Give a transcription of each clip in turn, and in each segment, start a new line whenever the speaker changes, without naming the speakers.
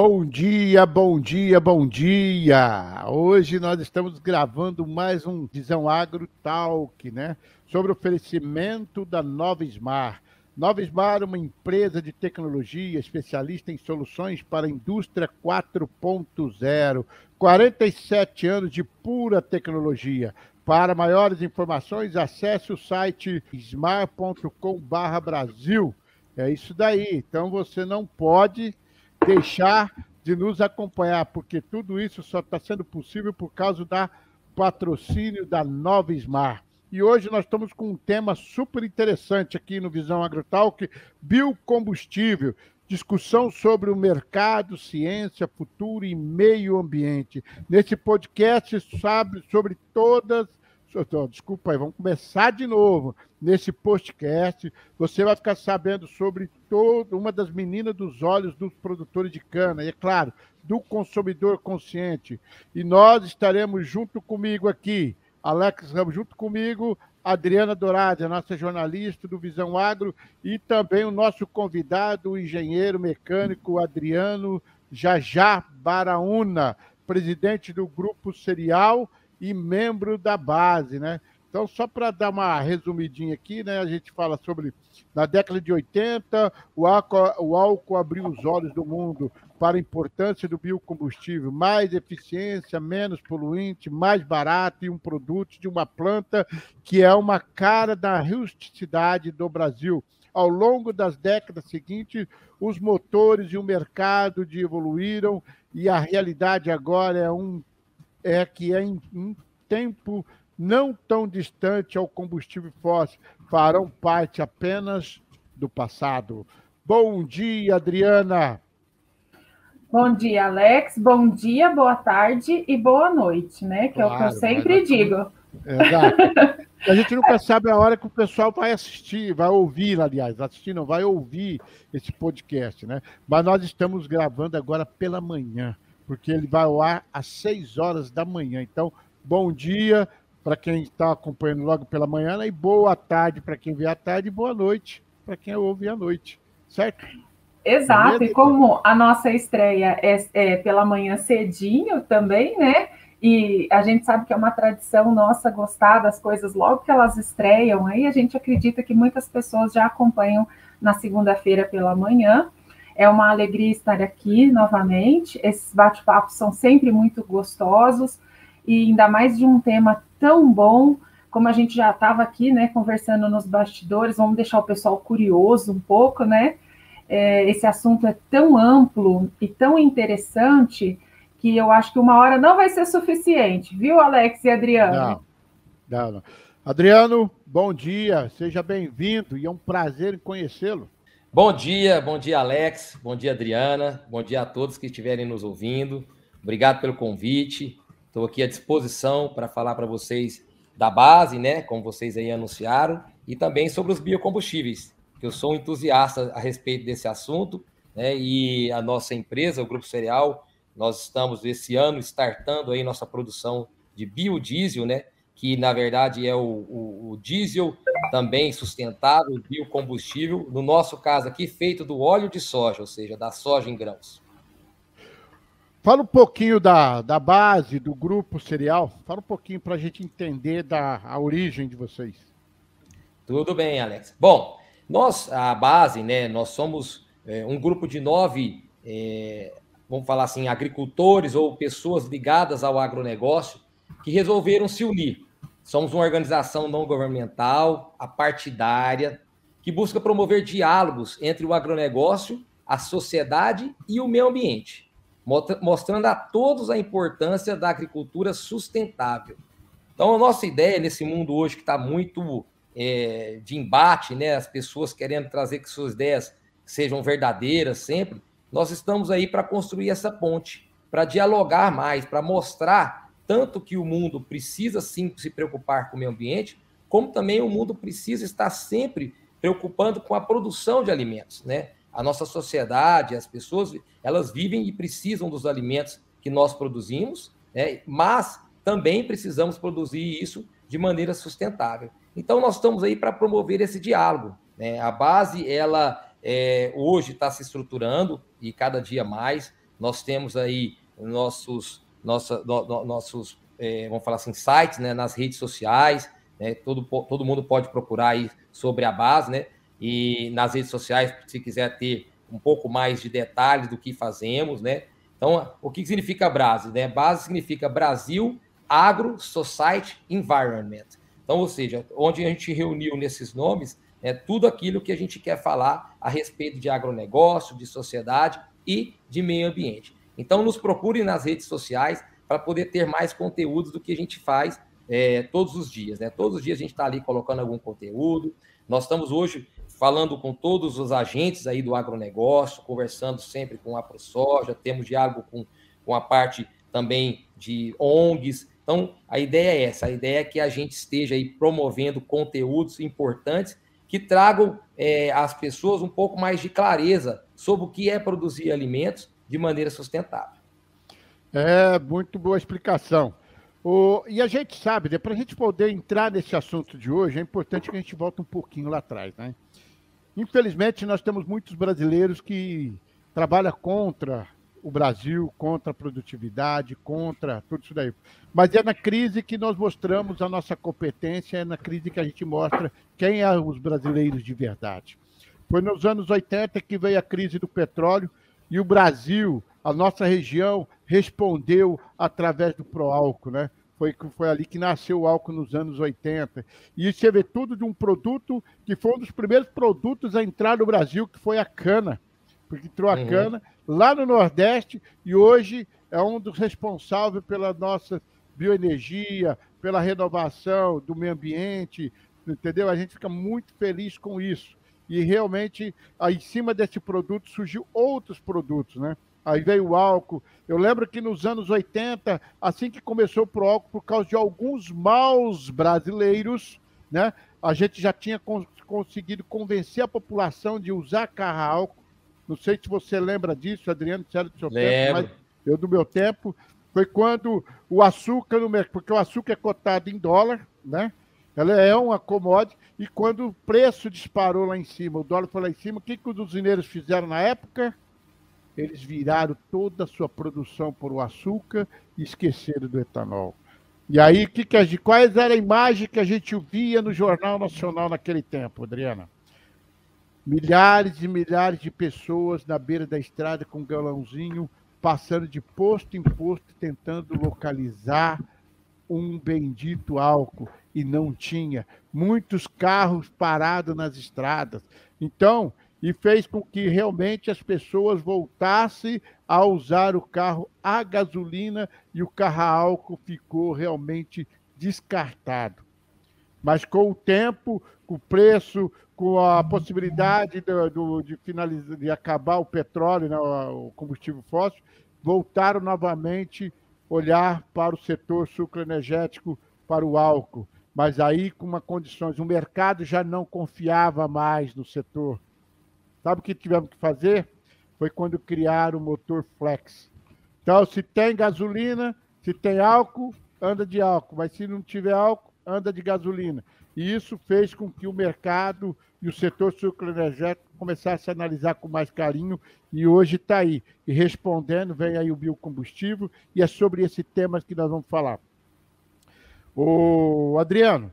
Bom dia, bom dia, bom dia! Hoje nós estamos gravando mais um Visão Agro Talk, né? Sobre o oferecimento da. Nova Smart é uma empresa de tecnologia especialista em soluções para a indústria 4.0. 47 anos de pura tecnologia. Para maiores informações, acesse o site smart.com/brasil. É isso daí. Então você não pode deixar de nos acompanhar, porque tudo isso só está sendo possível por causa da patrocínio da Nova Smart. E hoje nós estamos com um tema super interessante aqui no Visão AgroTalk, biocombustível, discussão sobre o mercado, ciência, futuro e meio ambiente. Nesse podcast, sabe sobre todas Desculpa aí, vamos começar de novo. Nesse podcast, você vai ficar sabendo sobre toda uma das meninas dos olhos dos produtores de cana, e é claro, do consumidor consciente. E nós estaremos junto comigo aqui, Alex Ramos, junto comigo, Adriana Dourado, a nossa jornalista do Visão Agro, e também o nosso convidado, o engenheiro mecânico Adriano Jajá Baraúna, presidente do Grupo Serial e membro da base, né? Então, só para dar uma resumidinha aqui, né? A gente fala sobre na década de 80, o álcool, o álcool abriu os olhos do mundo para a importância do biocombustível, mais eficiência, menos poluinte, mais barato e um produto de uma planta que é uma cara da rusticidade do Brasil. Ao longo das décadas seguintes, os motores e o mercado de evoluíram e a realidade agora é um é que é em um tempo não tão distante ao combustível fóssil, farão parte apenas do passado. Bom dia, Adriana.
Bom dia, Alex. Bom dia, boa tarde e boa noite, né? Que claro, é o que eu sempre digo.
Exato. A gente nunca sabe a hora que o pessoal vai assistir, vai ouvir, aliás, assistir não, vai ouvir esse podcast, né? Mas nós estamos gravando agora pela manhã porque ele vai ao ar às 6 horas da manhã. Então, bom dia para quem está acompanhando logo pela manhã, né? e boa tarde para quem vê à tarde, e boa noite para quem ouve à noite, certo?
Exato, e como a nossa estreia é, é, pela manhã cedinho também, né? E a gente sabe que é uma tradição nossa gostar das coisas logo que elas estreiam, aí a gente acredita que muitas pessoas já acompanham na segunda-feira pela manhã. É uma alegria estar aqui novamente. Esses bate-papos são sempre muito gostosos e ainda mais de um tema tão bom como a gente já estava aqui, né, conversando nos bastidores. Vamos deixar o pessoal curioso um pouco, né? É, esse assunto é tão amplo e tão interessante que eu acho que uma hora não vai ser suficiente, viu, Alex e Adriano?
Não, não, não. Adriano, bom dia, seja bem-vindo e é um prazer conhecê-lo.
Bom dia, bom dia, Alex, bom dia, Adriana, bom dia a todos que estiverem nos ouvindo. Obrigado pelo convite. Estou aqui à disposição para falar para vocês da base, né, como vocês aí anunciaram, e também sobre os biocombustíveis, que eu sou entusiasta a respeito desse assunto, né, e a nossa empresa, o Grupo Cereal, nós estamos esse ano startando aí nossa produção de biodiesel, né, que na verdade é o, o, o diesel também sustentável, biocombustível, no nosso caso aqui, feito do óleo de soja, ou seja, da soja em grãos.
Fala um pouquinho da, da base do grupo cereal, fala um pouquinho para a gente entender da, a origem de vocês.
Tudo bem, Alex. Bom, nós, a base, né, nós somos é, um grupo de nove, é, vamos falar assim, agricultores ou pessoas ligadas ao agronegócio que resolveram se unir Somos uma organização não governamental, apartidária, que busca promover diálogos entre o agronegócio, a sociedade e o meio ambiente, mostrando a todos a importância da agricultura sustentável. Então, a nossa ideia nesse mundo hoje que está muito é, de embate, né, as pessoas querendo trazer que suas ideias sejam verdadeiras sempre, nós estamos aí para construir essa ponte, para dialogar mais, para mostrar tanto que o mundo precisa sim se preocupar com o meio ambiente, como também o mundo precisa estar sempre preocupando com a produção de alimentos, né? A nossa sociedade, as pessoas, elas vivem e precisam dos alimentos que nós produzimos, né? mas também precisamos produzir isso de maneira sustentável. Então, nós estamos aí para promover esse diálogo. Né? A base, ela é, hoje está se estruturando e cada dia mais Nós temos aí nossos, nossa, no, no, nossos é, vamos falar assim, sites né, nas redes sociais, né, todo, todo mundo pode procurar aí sobre a base, né? E nas redes sociais, se quiser ter um pouco mais de detalhes do que fazemos, né? Então, o que significa base? Né? Base significa Brasil Agro Society Environment. Então, ou seja, onde a gente reuniu nesses nomes é tudo aquilo que a gente quer falar a respeito de agronegócio, de sociedade e de meio ambiente. Então, nos procure nas redes sociais para poder ter mais conteúdos do que a gente faz é, todos os dias. Né? Todos os dias a gente está ali colocando algum conteúdo. Nós estamos hoje falando com todos os agentes aí do agronegócio, conversando sempre com a ProSoja, temos diálogo com, com a parte também de ONGs. Então, a ideia é essa, a ideia é que a gente esteja aí promovendo conteúdos importantes que tragam é, às pessoas um pouco mais de clareza sobre o que é produzir alimentos de maneira sustentável.
É, muito boa explicação. O, e a gente sabe, né, para a gente poder entrar nesse assunto de hoje, é importante que a gente volte um pouquinho lá atrás, né? Infelizmente, nós temos muitos brasileiros que trabalham contra o Brasil, contra a produtividade, contra tudo isso daí. Mas é na crise que nós mostramos a nossa competência, é na crise que a gente mostra quem é os brasileiros de verdade. Foi nos anos 80 que veio a crise do petróleo e o Brasil, a nossa região, respondeu através do Proálcool, né? Foi, foi ali que nasceu o álcool nos anos 80. E você vê tudo de um produto que foi um dos primeiros produtos a entrar no Brasil, que foi a cana. Porque entrou a uhum. cana lá no Nordeste e hoje é um dos responsáveis pela nossa bioenergia, pela renovação do meio ambiente, entendeu? A gente fica muito feliz com isso. E realmente, aí, em cima desse produto, surgiu outros produtos, né? aí veio o álcool. Eu lembro que nos anos 80, assim que começou o álcool, por causa de alguns maus brasileiros, né, a gente já tinha conseguido convencer a população de usar carro álcool. Não sei se você lembra disso, Adriano, se era do seu Lembro. tempo, mas eu do meu tempo, foi quando o açúcar no mercado, porque o açúcar é cotado em dólar, né? Ela é uma commodity, e quando o preço disparou lá em cima, o dólar foi lá em cima, o que, que os usineiros fizeram na época? eles viraram toda a sua produção por o açúcar e esqueceram do etanol. E aí, que que a quais era a imagem que a gente via no Jornal Nacional naquele tempo, Adriana? Milhares e milhares de pessoas na beira da estrada com um galãozinho, passando de posto em posto, tentando localizar um bendito álcool. E não tinha. Muitos carros parados nas estradas. Então, e fez com que realmente as pessoas voltassem a usar o carro a gasolina e o carro a álcool ficou realmente descartado. Mas com o tempo, com o preço, com a possibilidade do, do, de, finalizar, de acabar o petróleo, né, o combustível fóssil, voltaram novamente olhar para o setor sucroenergético, para o álcool. Mas aí com uma condições, o mercado já não confiava mais no setor Sabe o que tivemos que fazer? Foi quando criaram o motor flex. Então, se tem gasolina, se tem álcool, anda de álcool, mas se não tiver álcool, anda de gasolina. E isso fez com que o mercado e o setor sucroenergético começassem a analisar com mais carinho e hoje está aí. E respondendo, vem aí o biocombustível e é sobre esse tema que nós vamos falar. O Adriano,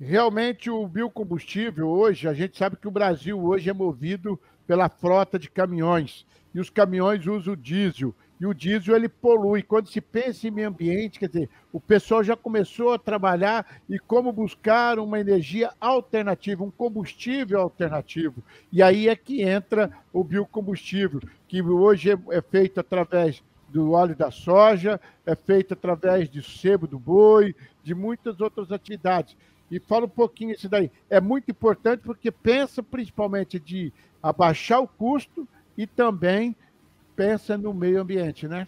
realmente o biocombustível hoje, a gente sabe que o Brasil hoje é movido pela frota de caminhões. E os caminhões usam o diesel. E o diesel ele polui. Quando se pensa em meio ambiente, quer dizer, o pessoal já começou a trabalhar e como buscar uma energia alternativa, um combustível alternativo. E aí é que entra o biocombustível, que hoje é, é feito através do óleo da soja, é feito através do sebo do boi, de muitas outras atividades. E fala um pouquinho isso daí. É muito importante porque pensa principalmente de abaixar o custo e também pensa no meio ambiente, né?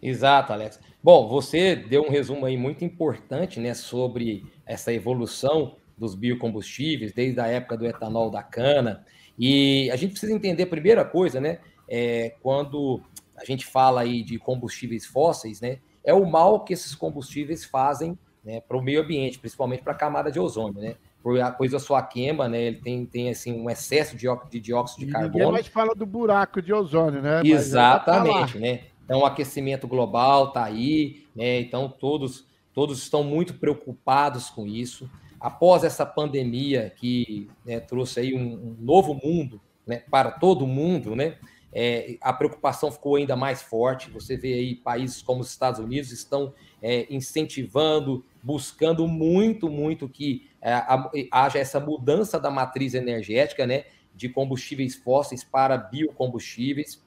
Exato, Alex. Bom, você deu um resumo aí muito importante, né, sobre essa evolução dos biocombustíveis desde a época do etanol da cana. E a gente precisa entender a primeira coisa, né, é, quando a gente fala aí de combustíveis fósseis, né, é o mal que esses combustíveis fazem né, para o meio ambiente, principalmente para a camada de ozônio. Né? Pois a sua queima, né? Ele tem, tem assim, um excesso de, de dióxido de carbono.
Ninguém mais fala do buraco de ozônio, né?
Tá Exatamente, tá né? Então, o aquecimento global está aí, né? Então, todos, todos estão muito preocupados com isso. Após essa pandemia que né, trouxe aí um, um, novo mundo né, para todo mundo, né? É, a preocupação ficou ainda mais forte. Você vê aí países como os Estados Unidos estão é, incentivando, buscando muito, muito que é, a, haja essa mudança da matriz energética, né, de combustíveis fósseis para biocombustíveis.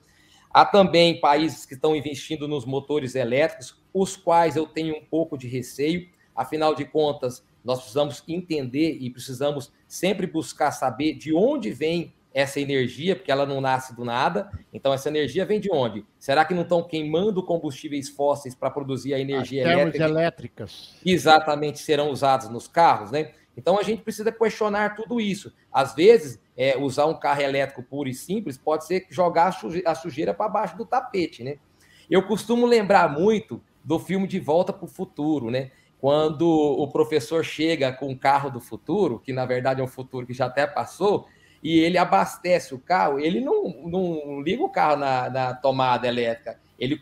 Há também países que estão investindo nos motores elétricos, os quais eu tenho um pouco de receio. Afinal de contas, nós precisamos entender e precisamos sempre buscar saber de onde vem essa energia, porque ela não nasce do nada. Então, essa energia vem de onde? Será que não estão queimando combustíveis fósseis para produzir a energia
As elétrica? elétricas.
Exatamente, serão usados nos carros, né? Então, a gente precisa questionar tudo isso. Às vezes, é, usar um carro elétrico puro e simples pode ser jogar a sujeira para baixo do tapete, né? Eu costumo lembrar muito do filme De Volta para o Futuro, né? Quando o professor chega com o carro do futuro, que na verdade é um futuro que já até passou, e ele abastece o carro, ele não, não liga o carro na, na tomada elétrica, ele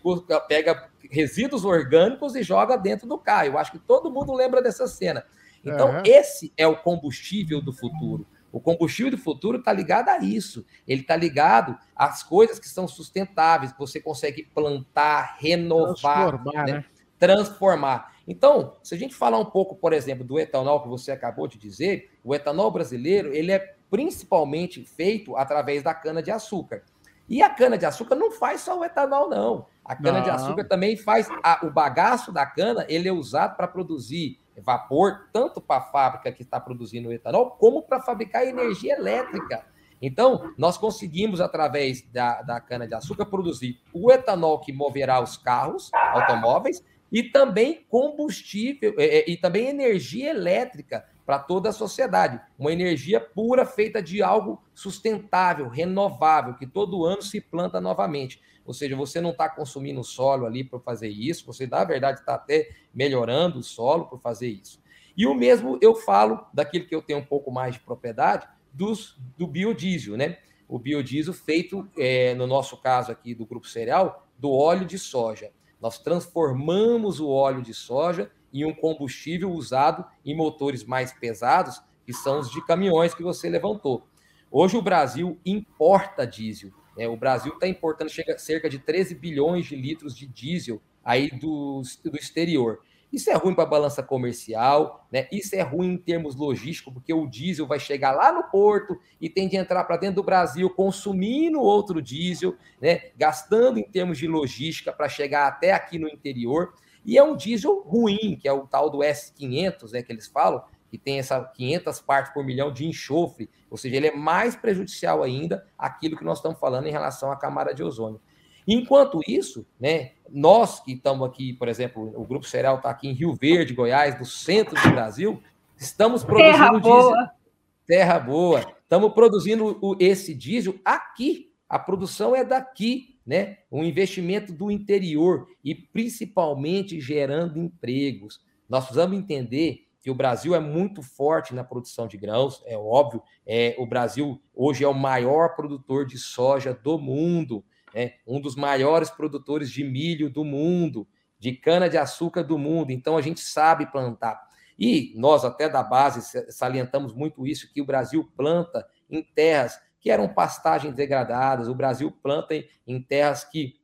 pega resíduos orgânicos e joga dentro do carro. Eu acho que todo mundo lembra dessa cena. Então, uhum. esse é o combustível do futuro. O combustível do futuro está ligado a isso. Ele está ligado às coisas que são sustentáveis, que você consegue plantar, renovar, transformar. Né? Né? transformar. Então, se a gente falar um pouco, por exemplo, do etanol que você acabou de dizer, o etanol brasileiro ele é principalmente feito através da cana-de-açúcar. E a cana-de-açúcar não faz só o etanol, não. A cana-de-açúcar também faz a, o bagaço da cana, ele é usado para produzir vapor, tanto para a fábrica que está produzindo o etanol, como para fabricar energia elétrica. Então, nós conseguimos, através da, da cana-de-açúcar, produzir o etanol que moverá os carros, automóveis, e também combustível, e, e também energia elétrica para toda a sociedade. Uma energia pura feita de algo sustentável, renovável, que todo ano se planta novamente. Ou seja, você não está consumindo solo ali para fazer isso, você, na verdade, está até melhorando o solo por fazer isso. E o mesmo eu falo daquilo que eu tenho um pouco mais de propriedade, dos, do biodiesel, né? O biodiesel feito, é, no nosso caso aqui do Grupo Cereal, do óleo de soja. Nós transformamos o óleo de soja e um combustível usado em motores mais pesados, que são os de caminhões que você levantou. Hoje o Brasil importa diesel. Né? O Brasil está importando cerca de 13 bilhões de litros de diesel aí do, do exterior. Isso é ruim para a balança comercial, né? Isso é ruim em termos logísticos, porque o diesel vai chegar lá no porto e tem de entrar para dentro do Brasil consumindo outro diesel, né? Gastando em termos de logística para chegar até aqui no interior. E é um diesel ruim, que é o tal do S500, né, que eles falam, que tem essa 500 partes por milhão de enxofre, ou seja, ele é mais prejudicial ainda aquilo que nós estamos falando em relação à camada de ozônio. Enquanto isso, né, nós que estamos aqui, por exemplo, o Grupo Cereal está aqui em Rio Verde, Goiás, no centro do Brasil, estamos produzindo terra diesel. Boa. Terra boa. Estamos produzindo esse diesel aqui. A produção é daqui né? Um investimento do interior e principalmente gerando empregos. Nós precisamos entender que o Brasil é muito forte na produção de grãos, é óbvio. É, o Brasil hoje é o maior produtor de soja do mundo, é um dos maiores produtores de milho do mundo, de cana-de-açúcar do mundo. Então a gente sabe plantar. E nós, até da base, salientamos muito isso: que o Brasil planta em terras que eram pastagens degradadas. O Brasil planta em terras que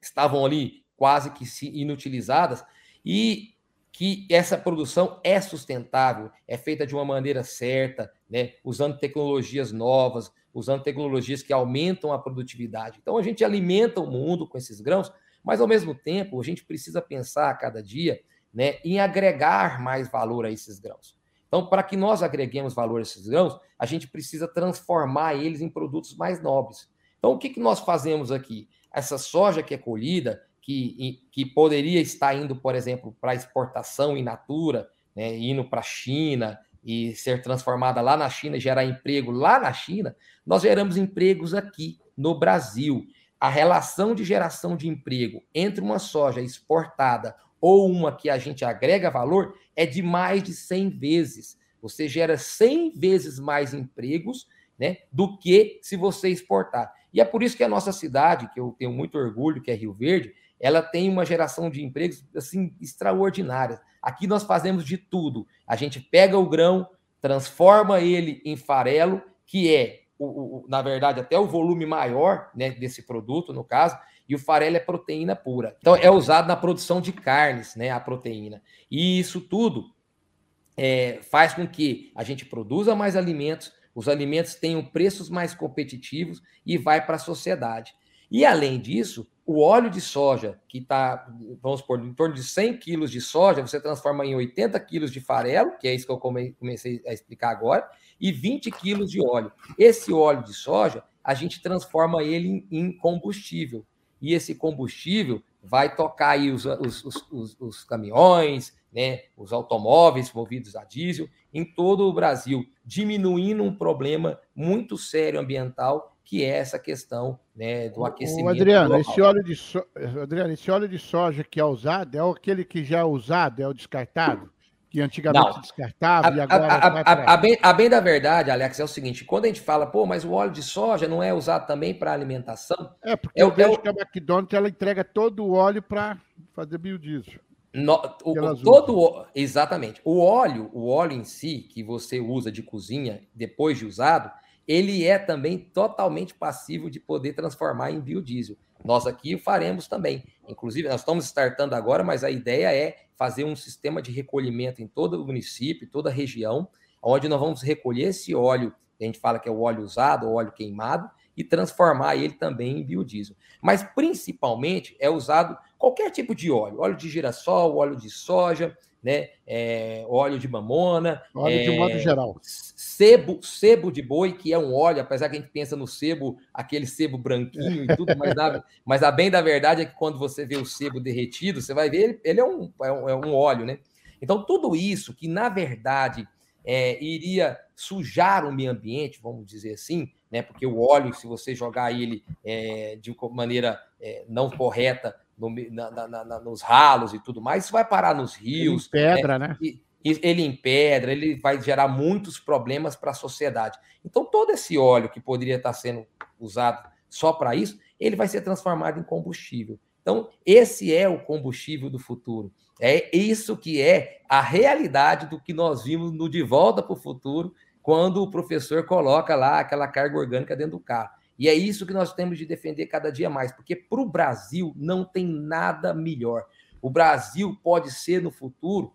estavam ali quase que inutilizadas e que essa produção é sustentável, é feita de uma maneira certa, né, usando tecnologias novas, usando tecnologias que aumentam a produtividade. Então a gente alimenta o mundo com esses grãos, mas ao mesmo tempo a gente precisa pensar a cada dia, né, em agregar mais valor a esses grãos. Então, para que nós agreguemos valor a esses grãos, a gente precisa transformar eles em produtos mais nobres. Então, o que, que nós fazemos aqui? Essa soja que é colhida, que, que poderia estar indo, por exemplo, para exportação in natura, né, indo para a China e ser transformada lá na China e gerar emprego lá na China, nós geramos empregos aqui no Brasil. A relação de geração de emprego entre uma soja exportada ou uma que a gente agrega valor é de mais de 100 vezes. Você gera 100 vezes mais empregos né, do que se você exportar. E é por isso que a nossa cidade, que eu tenho muito orgulho, que é Rio Verde, ela tem uma geração de empregos assim extraordinária. Aqui nós fazemos de tudo. A gente pega o grão, transforma ele em farelo, que é, o, o, na verdade, até o volume maior né, desse produto, no caso, e o farelo é proteína pura. Então, é usado na produção de carnes, né, a proteína. E isso tudo é, faz com que a gente produza mais alimentos, os alimentos tenham preços mais competitivos e vai para a sociedade. E, além disso, o óleo de soja, que está, vamos supor, em torno de 100 quilos de soja, você transforma em 80 quilos de farelo, que é isso que eu comecei a explicar agora, e 20 quilos de óleo. Esse óleo de soja, a gente transforma ele em combustível. E esse combustível vai tocar aí os, os, os, os caminhões, né, os automóveis movidos a diesel em todo o Brasil, diminuindo um problema muito sério ambiental que é essa questão né, do aquecimento.
Adriano, esse óleo, de so... Adriano, esse óleo de soja que é usado é aquele que já é usado, é o descartado? Que antigamente Não. descartava a, e agora. A, a,
pra... a, bem, a bem da verdade, Alex, é o seguinte: quando a gente fala, pô, mas o óleo de soja não é usado também para alimentação?
É, porque é, eu vejo é que a McDonald's ela entrega todo o óleo para fazer biodiesel.
No, o, o, todo exatamente o óleo o óleo em si que você usa de cozinha depois de usado ele é também totalmente passivo de poder transformar em biodiesel. Nós aqui o faremos também. Inclusive, nós estamos startando agora, mas a ideia é fazer um sistema de recolhimento em todo o município, toda a região, onde nós vamos recolher esse óleo, que a gente fala que é o óleo usado, o óleo queimado, e transformar ele também em biodiesel. Mas principalmente é usado qualquer tipo de óleo, óleo de girassol, óleo de soja, né? É, óleo de mamona.
Óleo é, de modo é, geral.
Sebo, sebo de boi, que é um óleo, apesar que a gente pensa no sebo, aquele sebo branquinho e tudo, mas, a, mas a bem da verdade é que quando você vê o sebo derretido, você vai ver, ele, ele é, um, é, um, é um óleo, né? Então, tudo isso que, na verdade, é, iria sujar o meio ambiente, vamos dizer assim, né? Porque o óleo, se você jogar ele é, de maneira é, não correta, no, na, na, na, nos ralos e tudo mais, isso vai parar nos rios.
Ele pedra, né? né? E,
ele em pedra, ele vai gerar muitos problemas para a sociedade. Então, todo esse óleo que poderia estar sendo usado só para isso, ele vai ser transformado em combustível. Então, esse é o combustível do futuro. É isso que é a realidade do que nós vimos no De Volta para o Futuro, quando o professor coloca lá aquela carga orgânica dentro do carro. E é isso que nós temos de defender cada dia mais, porque para o Brasil não tem nada melhor. O Brasil pode ser no futuro,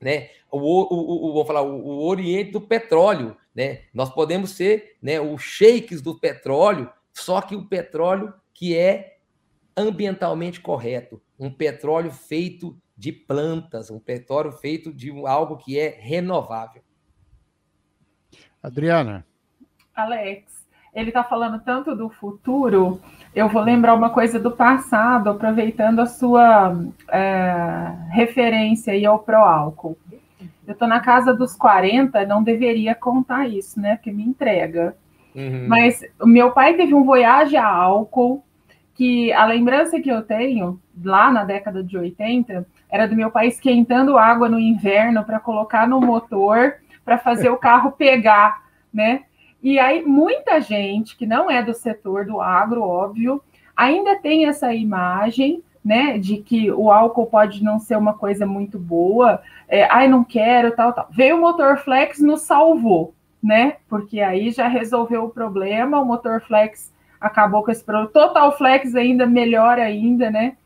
né, o, o, o, vou falar, o, o Oriente do petróleo, né? Nós podemos ser, né, os shakes do petróleo, só que o petróleo que é ambientalmente correto, um petróleo feito de plantas, um petróleo feito de algo que é renovável.
Adriana.
Alex ele está falando tanto do futuro, eu vou lembrar uma coisa do passado, aproveitando a sua é, referência aí ao pró-álcool. Eu estou na casa dos 40, não deveria contar isso, né? Porque me entrega. Uhum. Mas o meu pai teve um voyage a álcool, que a lembrança que eu tenho, lá na década de 80, era do meu pai esquentando água no inverno para colocar no motor para fazer o carro pegar, né? E aí, muita gente que não é do setor do agro, óbvio, ainda tem essa imagem, né, de que o álcool pode não ser uma coisa muito boa, é, ai, não quero, tal, tal. Veio o motor flex, nos salvou, né, porque aí já resolveu o problema, o motor flex acabou com esse problema. Total flex ainda melhor ainda, né,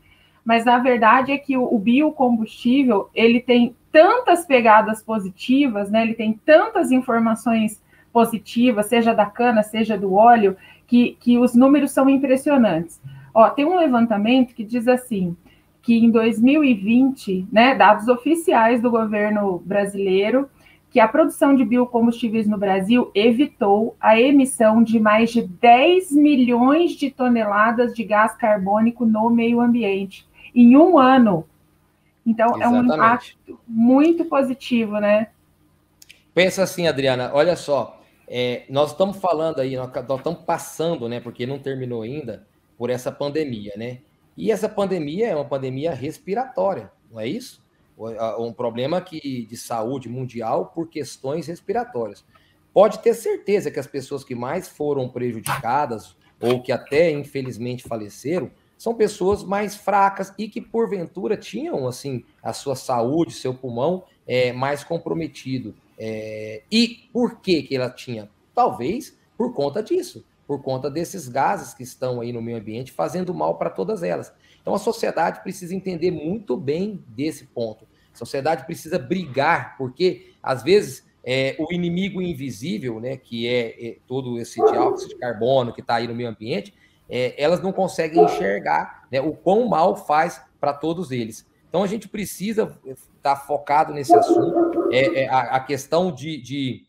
mas a verdade é que o, o biocombustível, ele tem tantas pegadas positivas, né, ele tem tantas informações positiva, seja da cana, seja do óleo, que, que os números são impressionantes. Ó, tem um levantamento que diz assim, que em 2020, né, dados oficiais do governo brasileiro, que a produção de biocombustíveis no Brasil evitou a emissão de mais de 10 milhões de toneladas de gás carbônico no meio ambiente em um ano. Então, Exatamente. é um impacto muito positivo, né?
Pensa assim, Adriana, olha só, é, nós estamos falando aí, nós, estamos passando, né? Porque não terminou ainda por essa pandemia, né? E essa pandemia é uma pandemia respiratória, não é isso? um problema que, de saúde mundial por questões respiratórias. Pode ter certeza que as pessoas que mais foram prejudicadas ou que até infelizmente faleceram são pessoas mais fracas e que porventura tinham assim a sua saúde, seu pulmão é, mais comprometido. É, e por que que ela tinha? Talvez por conta disso, por conta desses gases que estão aí no meio ambiente fazendo mal para todas elas. Então a sociedade precisa entender muito bem desse ponto. A sociedade precisa brigar, porque às vezes é, o inimigo invisível, né, que é, é todo esse dióxido de carbono que está aí no meio ambiente, é, elas não conseguem enxergar né, o quão mal faz para todos eles. Então a gente precisa estar tá focado nesse assunto. É, é a, a, questão de, de,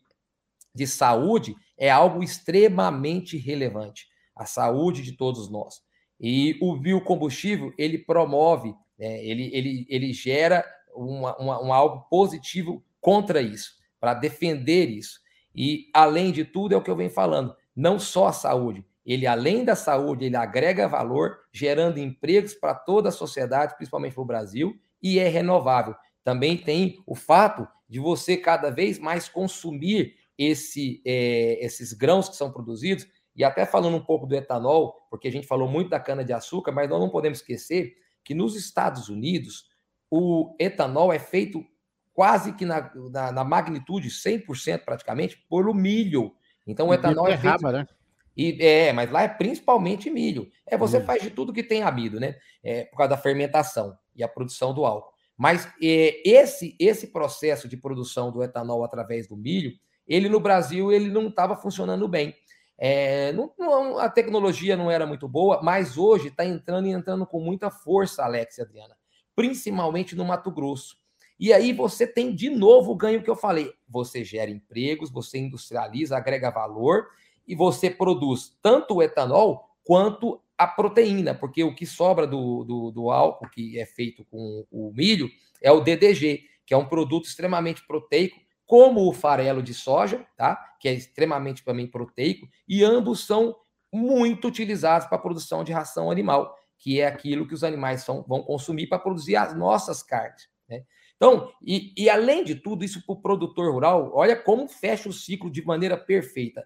de saúde é algo extremamente relevante. A saúde de todos nós. E o biocombustível, ele promove, né, ele, ele, ele gera uma, uma, um algo positivo contra isso, para defender isso. E, além de tudo, é o que eu venho falando, não só a saúde, ele, além da saúde, ele agrega valor, gerando empregos para toda a sociedade, principalmente para o Brasil, e é renovável. Também tem o fato de você cada vez mais consumir esse, é, esses grãos que são produzidos, e até falando um pouco do etanol, porque a gente falou muito da cana-de-açúcar, mas nós não podemos esquecer que nos Estados Unidos o etanol é feito quase que na, na, na magnitude 100% praticamente pelo milho. Então o etanol é feito... né? E, é, mas lá é principalmente milho. É, você faz de tudo que tem amido, né? É, por causa da fermentação e a produção do álcool. Mas é, esse esse processo de produção do etanol através do milho, ele no Brasil ele não estava funcionando bem. É, não, não, a tecnologia não era muito boa, mas hoje está entrando e entrando com muita força, Alex e Adriana, principalmente no Mato Grosso. E aí você tem de novo o ganho que eu falei. Você gera empregos, você industrializa, agrega valor e você produz tanto o etanol quanto a proteína, porque o que sobra do, do, do, álcool que é feito com o milho é o DDG, que é um produto extremamente proteico, como o farelo de soja, tá? que é extremamente também proteico, e ambos são muito utilizados para a produção de ração animal, que é aquilo que os animais são, vão consumir para produzir as nossas carnes. Né? Então, e, e além de tudo, isso para o produtor rural, olha como fecha o ciclo de maneira perfeita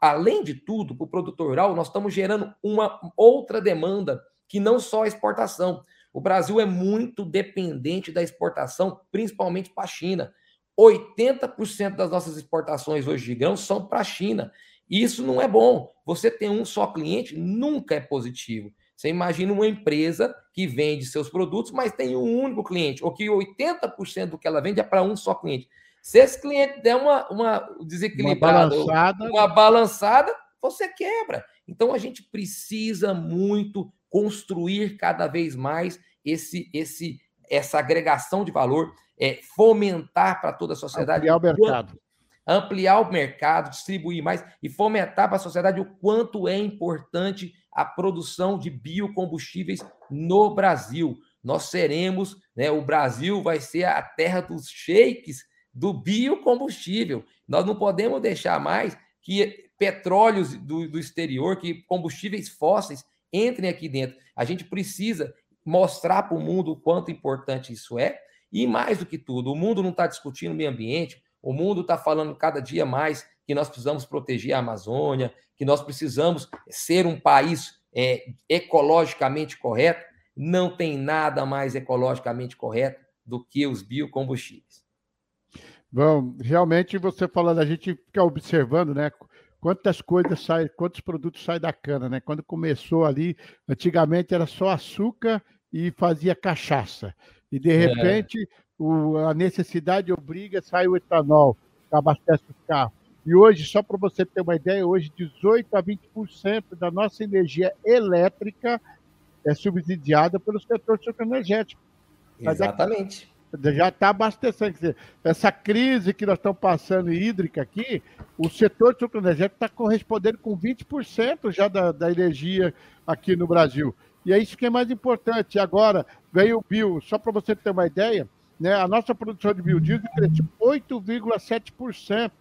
além de tudo, para o produtor rural, nós estamos gerando uma outra demanda que não só a exportação. O Brasil é muito dependente da exportação, principalmente para a China. 80% das nossas exportações hoje de grãos são para a China. Isso não é bom. Você ter um só cliente nunca é positivo. Você imagina uma empresa que vende seus produtos, mas tem um único cliente, ou que 80% do que ela vende é para um só cliente. Se esse cliente der uma, uma desequilibrada, uma balançada. uma balançada, você quebra. Então a gente precisa muito construir cada vez mais esse, esse, essa agregação de valor, é, fomentar para toda a sociedade.
Ampliar o mercado.
Ampliar o mercado, distribuir mais e fomentar para a sociedade o quanto é importante a produção de biocombustíveis no Brasil. Nós seremos, né, o Brasil vai ser a terra dos shakes do biocombustível. Nós não podemos deixar mais que petróleos do, do exterior, que combustíveis fósseis entrem aqui dentro. A gente precisa mostrar para o mundo o quanto importante isso é. E mais do que tudo, o mundo não está discutindo meio ambiente, o mundo está falando cada dia mais que nós precisamos proteger a Amazônia, que nós precisamos ser um país é, ecologicamente correto. Não tem nada mais ecologicamente correto do que os biocombustíveis.
Bom, realmente você falando, a gente fica observando, né? Quantas coisas saem, quantos produtos saem da cana, né? Quando começou ali, antigamente era só açúcar e fazia cachaça. E de é. repente é. o, a necessidade obriga, sai o etanol, abastece os carros. E hoje, só para você ter uma ideia, hoje 18 a 20% da nossa energia elétrica é subsidiada pelo setor energético.
Exatamente
já está abastecendo. Dizer, essa crise que nós estamos passando hídrica aqui, o setor de sucro energético está correspondendo com 20% já da, da energia aqui no Brasil. E é isso que é mais importante. Agora, veio o bio, só para você ter uma ideia, né, a nossa produção de biodiesel cresceu 8,7%.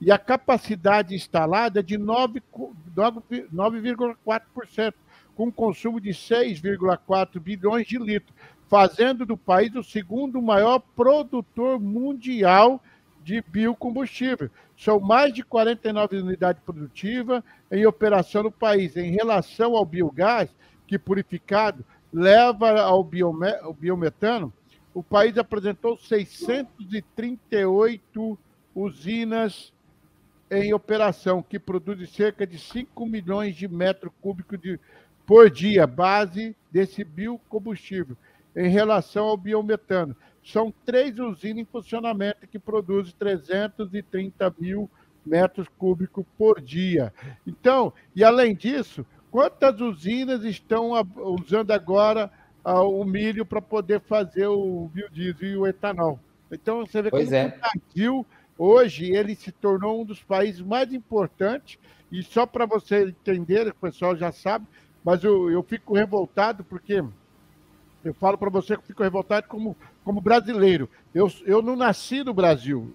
E a capacidade instalada é de 9,4%, com um consumo de 6,4 bilhões de litros. Fazendo do país o segundo maior produtor mundial de biocombustível. São mais de 49 unidades produtivas em operação no país. Em relação ao biogás, que purificado leva ao, biome ao biometano, o país apresentou 638 usinas em operação, que produzem cerca de 5 milhões de metros cúbicos de, por dia, base desse biocombustível, em relação ao biometano. São três usinas em funcionamento que produzem 330 mil metros cúbicos por dia. Então, e além disso, quantas usinas estão usando agora uh, o milho para poder fazer o biodiesel e o etanol? Então, você vê
pois que é.
o Brasil, hoje, ele se tornou um dos países mais importantes, e só para você entender, o pessoal já sabe, mas eu, eu fico revoltado porque eu falo para você que fico revoltado como, como brasileiro. Eu, eu não nasci no Brasil.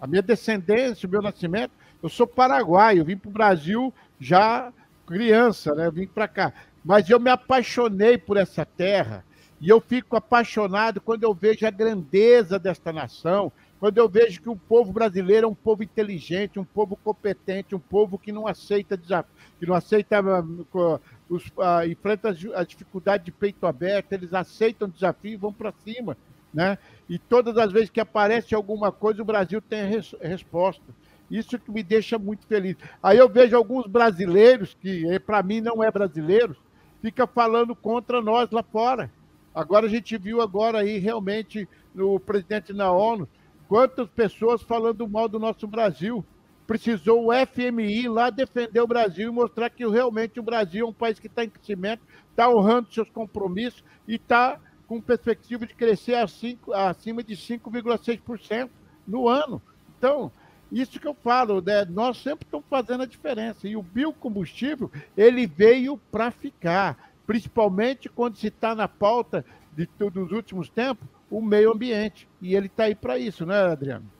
A minha descendência, o meu nascimento, eu sou paraguaio. Eu vim para o Brasil já criança, né? Eu vim para cá. Mas eu me apaixonei por essa terra. E eu fico apaixonado quando eu vejo a grandeza desta nação, quando eu vejo que o povo brasileiro é um povo inteligente, um povo competente, um povo que não aceita desafio, que não aceita ah, os, uh, enfrenta a dificuldade de peito aberto, eles aceitam o desafio e vão para cima. Né? E todas as vezes que aparece alguma coisa, o Brasil tem res resposta. Isso que me deixa muito feliz. Aí eu vejo alguns brasileiros, que eh, para mim não é brasileiros, fica falando contra nós lá fora. Agora a gente viu agora aí realmente no presidente na ONU, quantas pessoas falando mal do nosso Brasil precisou o FMI lá defender o Brasil e mostrar que realmente o Brasil é um país que está em crescimento, está honrando seus compromissos e está com perspectiva de crescer acima de 5,6% no ano. Então, isso que eu falo, né? nós sempre estamos fazendo a diferença. E o biocombustível, ele veio para ficar, principalmente quando se está na pauta de todos os últimos tempos, o meio ambiente. E ele está aí para isso, né, Adriano?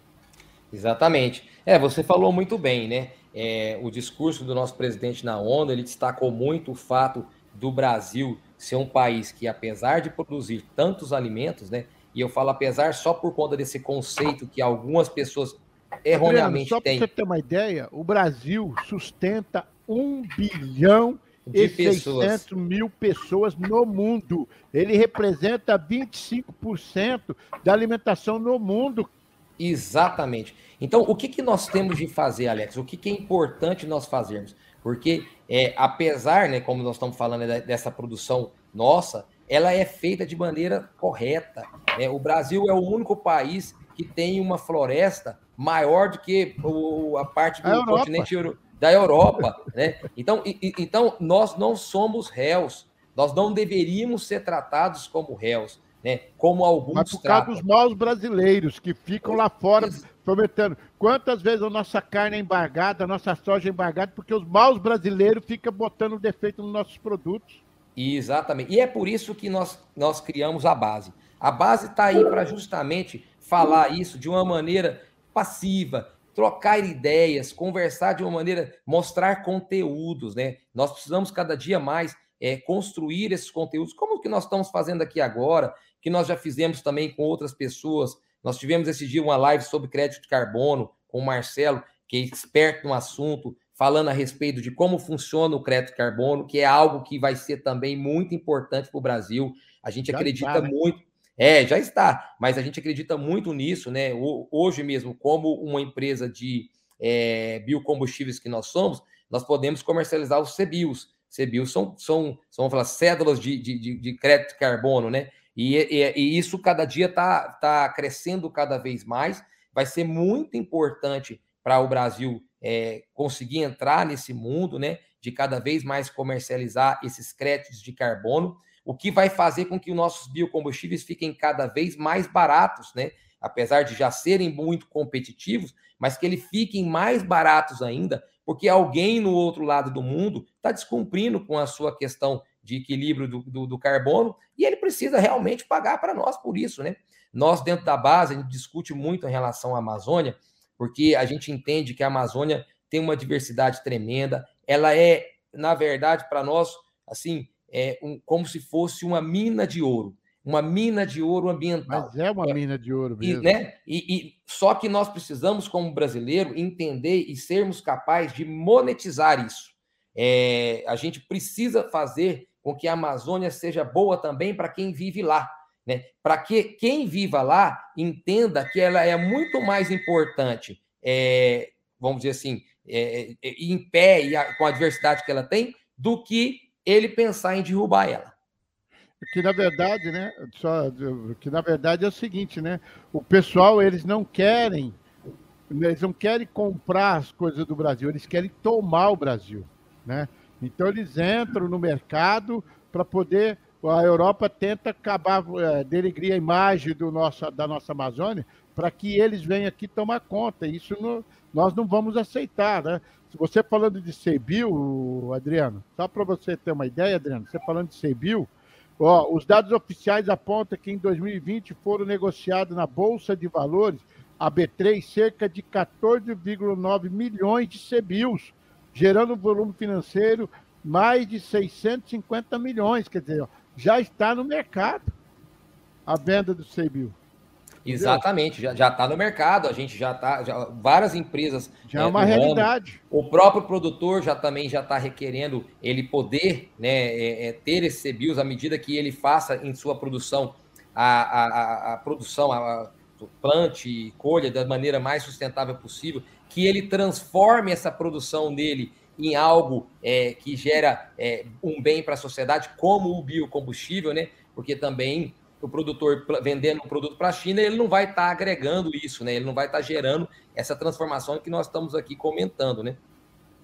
Exatamente. É, você falou muito bem, né? É, o discurso do nosso presidente na ONU, ele destacou muito o fato do Brasil ser um país que, apesar de produzir tantos alimentos, né? E eu falo apesar só por conta desse conceito que algumas pessoas erroneamente
Adriano, só têm. Só para você ter uma ideia, o Brasil sustenta um bilhão de e pessoas. 600 mil pessoas no mundo. Ele representa 25% da alimentação no mundo.
Exatamente. Então, o que, que nós temos de fazer, Alex? O que, que é importante nós fazermos? Porque, é, apesar, né, como nós estamos falando dessa produção nossa, ela é feita de maneira correta. Né? O Brasil é o único país que tem uma floresta maior do que o, a parte do a continente da Europa. Né? Então, e, então, nós não somos réus. Nós não deveríamos ser tratados como réus né? Como alguns Mas
por causa dos maus brasileiros que ficam lá fora prometendo. Quantas vezes a nossa carne é embargada, a nossa soja é embargada, porque os maus brasileiros ficam botando defeito nos nossos produtos.
Exatamente. E é por isso que nós, nós criamos a base. A base está aí para justamente falar isso de uma maneira passiva, trocar ideias, conversar de uma maneira, mostrar conteúdos, né? Nós precisamos cada dia mais é, construir esses conteúdos, como que nós estamos fazendo aqui agora, que nós já fizemos também com outras pessoas. Nós tivemos esse dia uma live sobre crédito de carbono com o Marcelo, que é experto no assunto, falando a respeito de como funciona o crédito de carbono, que é algo que vai ser também muito importante para o Brasil. A gente já acredita está, né? muito. É, já está, mas a gente acredita muito nisso, né? Hoje mesmo, como uma empresa de é, biocombustíveis que nós somos, nós podemos comercializar os CBIOS. CBIOS são, são, são vamos falar, cédulas de, de, de crédito de carbono, né? E, e, e isso cada dia está tá crescendo cada vez mais. Vai ser muito importante para o Brasil é, conseguir entrar nesse mundo, né? De cada vez mais comercializar esses créditos de carbono, o que vai fazer com que os nossos biocombustíveis fiquem cada vez mais baratos, né? Apesar de já serem muito competitivos, mas que eles fiquem mais baratos ainda, porque alguém no outro lado do mundo está descumprindo com a sua questão de equilíbrio do, do, do carbono, e ele precisa realmente pagar para nós por isso, né? Nós, dentro da base, a gente discute muito em relação à Amazônia, porque a gente entende que a Amazônia tem uma diversidade tremenda, ela é, na verdade, para nós, assim, é um, como se fosse uma mina de ouro. uma mina de ouro ambiental.
Mas é uma mina de ouro
mesmo. E, né? e, e, só que nós precisamos, como brasileiro, entender e sermos capazes de monetizar isso. É, a gente precisa fazer com que a Amazônia seja boa também para quem vive lá. Né? Para que quem viva lá entenda que ela é muito mais importante, é, vamos dizer assim, é, é em pé e a, com a diversidade que ela tem, do que ele pensar em derrubar ela.
Que na verdade, né? Só, que na verdade é o seguinte, né? O pessoal eles não querem, eles não querem comprar as coisas do Brasil, eles querem tomar o Brasil, né? Então eles entram no mercado para poder a Europa tenta acabar, é, denegrir a imagem do nosso, da nossa Amazônia para que eles venham aqui tomar conta. Isso não, nós não vamos aceitar, né? Você falando de CBIL, Adriano, só para você ter uma ideia, Adriano, você falando de CBIL, Ó, os dados oficiais apontam que em 2020 foram negociados na Bolsa de Valores, a B3, cerca de 14,9 milhões de CBIOS, gerando um volume financeiro mais de 650 milhões. Quer dizer, ó, já está no mercado a venda do CBIO.
Exatamente, já está no mercado, a gente já está, várias empresas.
Já é, é uma realidade.
o próprio produtor já também já está requerendo ele poder né, é, é, ter esse CBIOS à medida que ele faça em sua produção a, a, a produção, a, plante e colha da maneira mais sustentável possível, que ele transforme essa produção dele em algo é, que gera é, um bem para a sociedade, como o biocombustível, né? Porque também o produtor vendendo um produto para a China, ele não vai estar tá agregando isso, né? Ele não vai estar tá gerando essa transformação que nós estamos aqui comentando, né?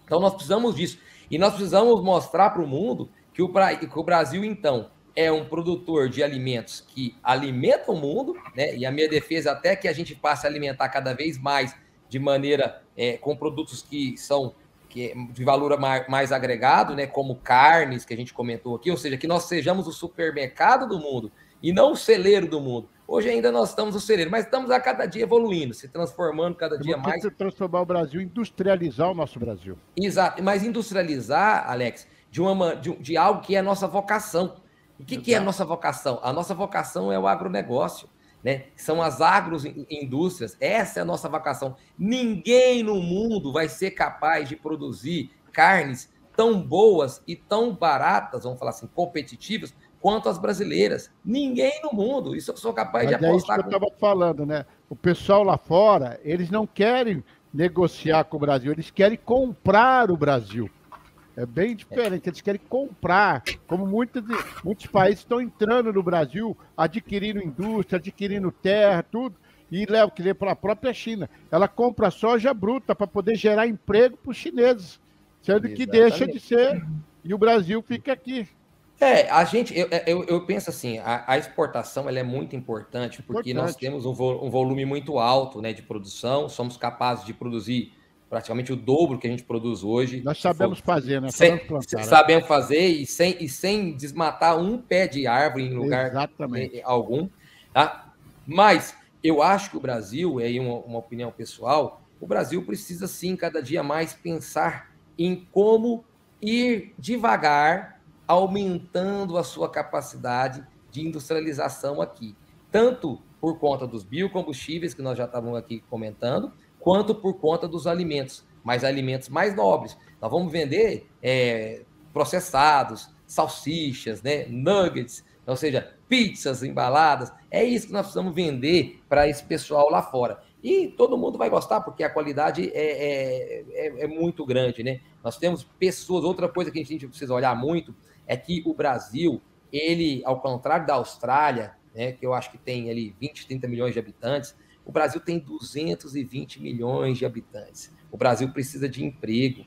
Então nós precisamos disso. E nós precisamos mostrar para o mundo que o, que o Brasil, então, é um produtor de alimentos que alimenta o mundo, né? E a minha defesa até que a gente passe a alimentar cada vez mais de maneira é, com produtos que são que, é de valor mais, agregado, né? Como carnes que a gente comentou aqui, ou seja, que nós sejamos o supermercado do mundo e não o celeiro do mundo. Hoje ainda nós estamos no celeiro, mas estamos a cada dia evoluindo, se transformando cada dia mais.
transformar o Brasil, industrializar o nosso Brasil.
Exato, mas industrializar, Alex, de, uma, de, de algo que é a nossa vocação. O que, que é a nossa vocação? A nossa vocação é o agronegócio. Né? São as agroindústrias, essa é a nossa vocação. Ninguém no mundo vai ser capaz de produzir carnes tão boas e tão baratas, vamos falar assim, competitivas, quanto as brasileiras. Ninguém no mundo. Isso eu sou capaz Mas de apostar.
É isso que eu estava falando, né? O pessoal lá fora, eles não querem negociar com o Brasil, eles querem comprar o Brasil. É bem diferente, eles querem comprar, como muitos, muitos países estão entrando no Brasil, adquirindo indústria, adquirindo terra, tudo, e leva que para a própria China. Ela compra soja bruta para poder gerar emprego para os chineses, sendo Exatamente. que deixa de ser, e o Brasil fica aqui.
É, a gente, eu, é, eu, eu penso assim, a, a, exportação ela é muito importante porque importante. nós temos um, vo, um, volume muito alto né, de produção, somos capazes de produzir praticamente o dobro que a gente produz hoje.
Nós sabemos for, fazer, né?
Sem, plantar, né? sabemos fazer e sem, e sem desmatar um pé de árvore em lugar
Exatamente.
algum. Tá? Mas eu acho que o Brasil, é uma, uma opinião pessoal, o Brasil precisa sim cada dia mais pensar em como ir devagar aumentando a sua capacidade de industrialização aqui, tanto por conta dos biocombustíveis que nós já estávamos aqui comentando, quanto por conta dos alimentos, mas alimentos mais nobres. Nós vamos vender é, processados, salsichas, né, nuggets, ou seja, pizzas embaladas. É isso que nós precisamos vender para esse pessoal lá fora. E todo mundo vai gostar, porque a qualidade é, é, é, é muito grande, né? Nós temos pessoas, outra coisa que a gente precisa olhar muito é que o Brasil, ele, ao contrário da Austrália, né, que eu acho que tem ali 20, 30 milhões de habitantes, o Brasil tem 220 milhões de habitantes. O Brasil precisa de emprego.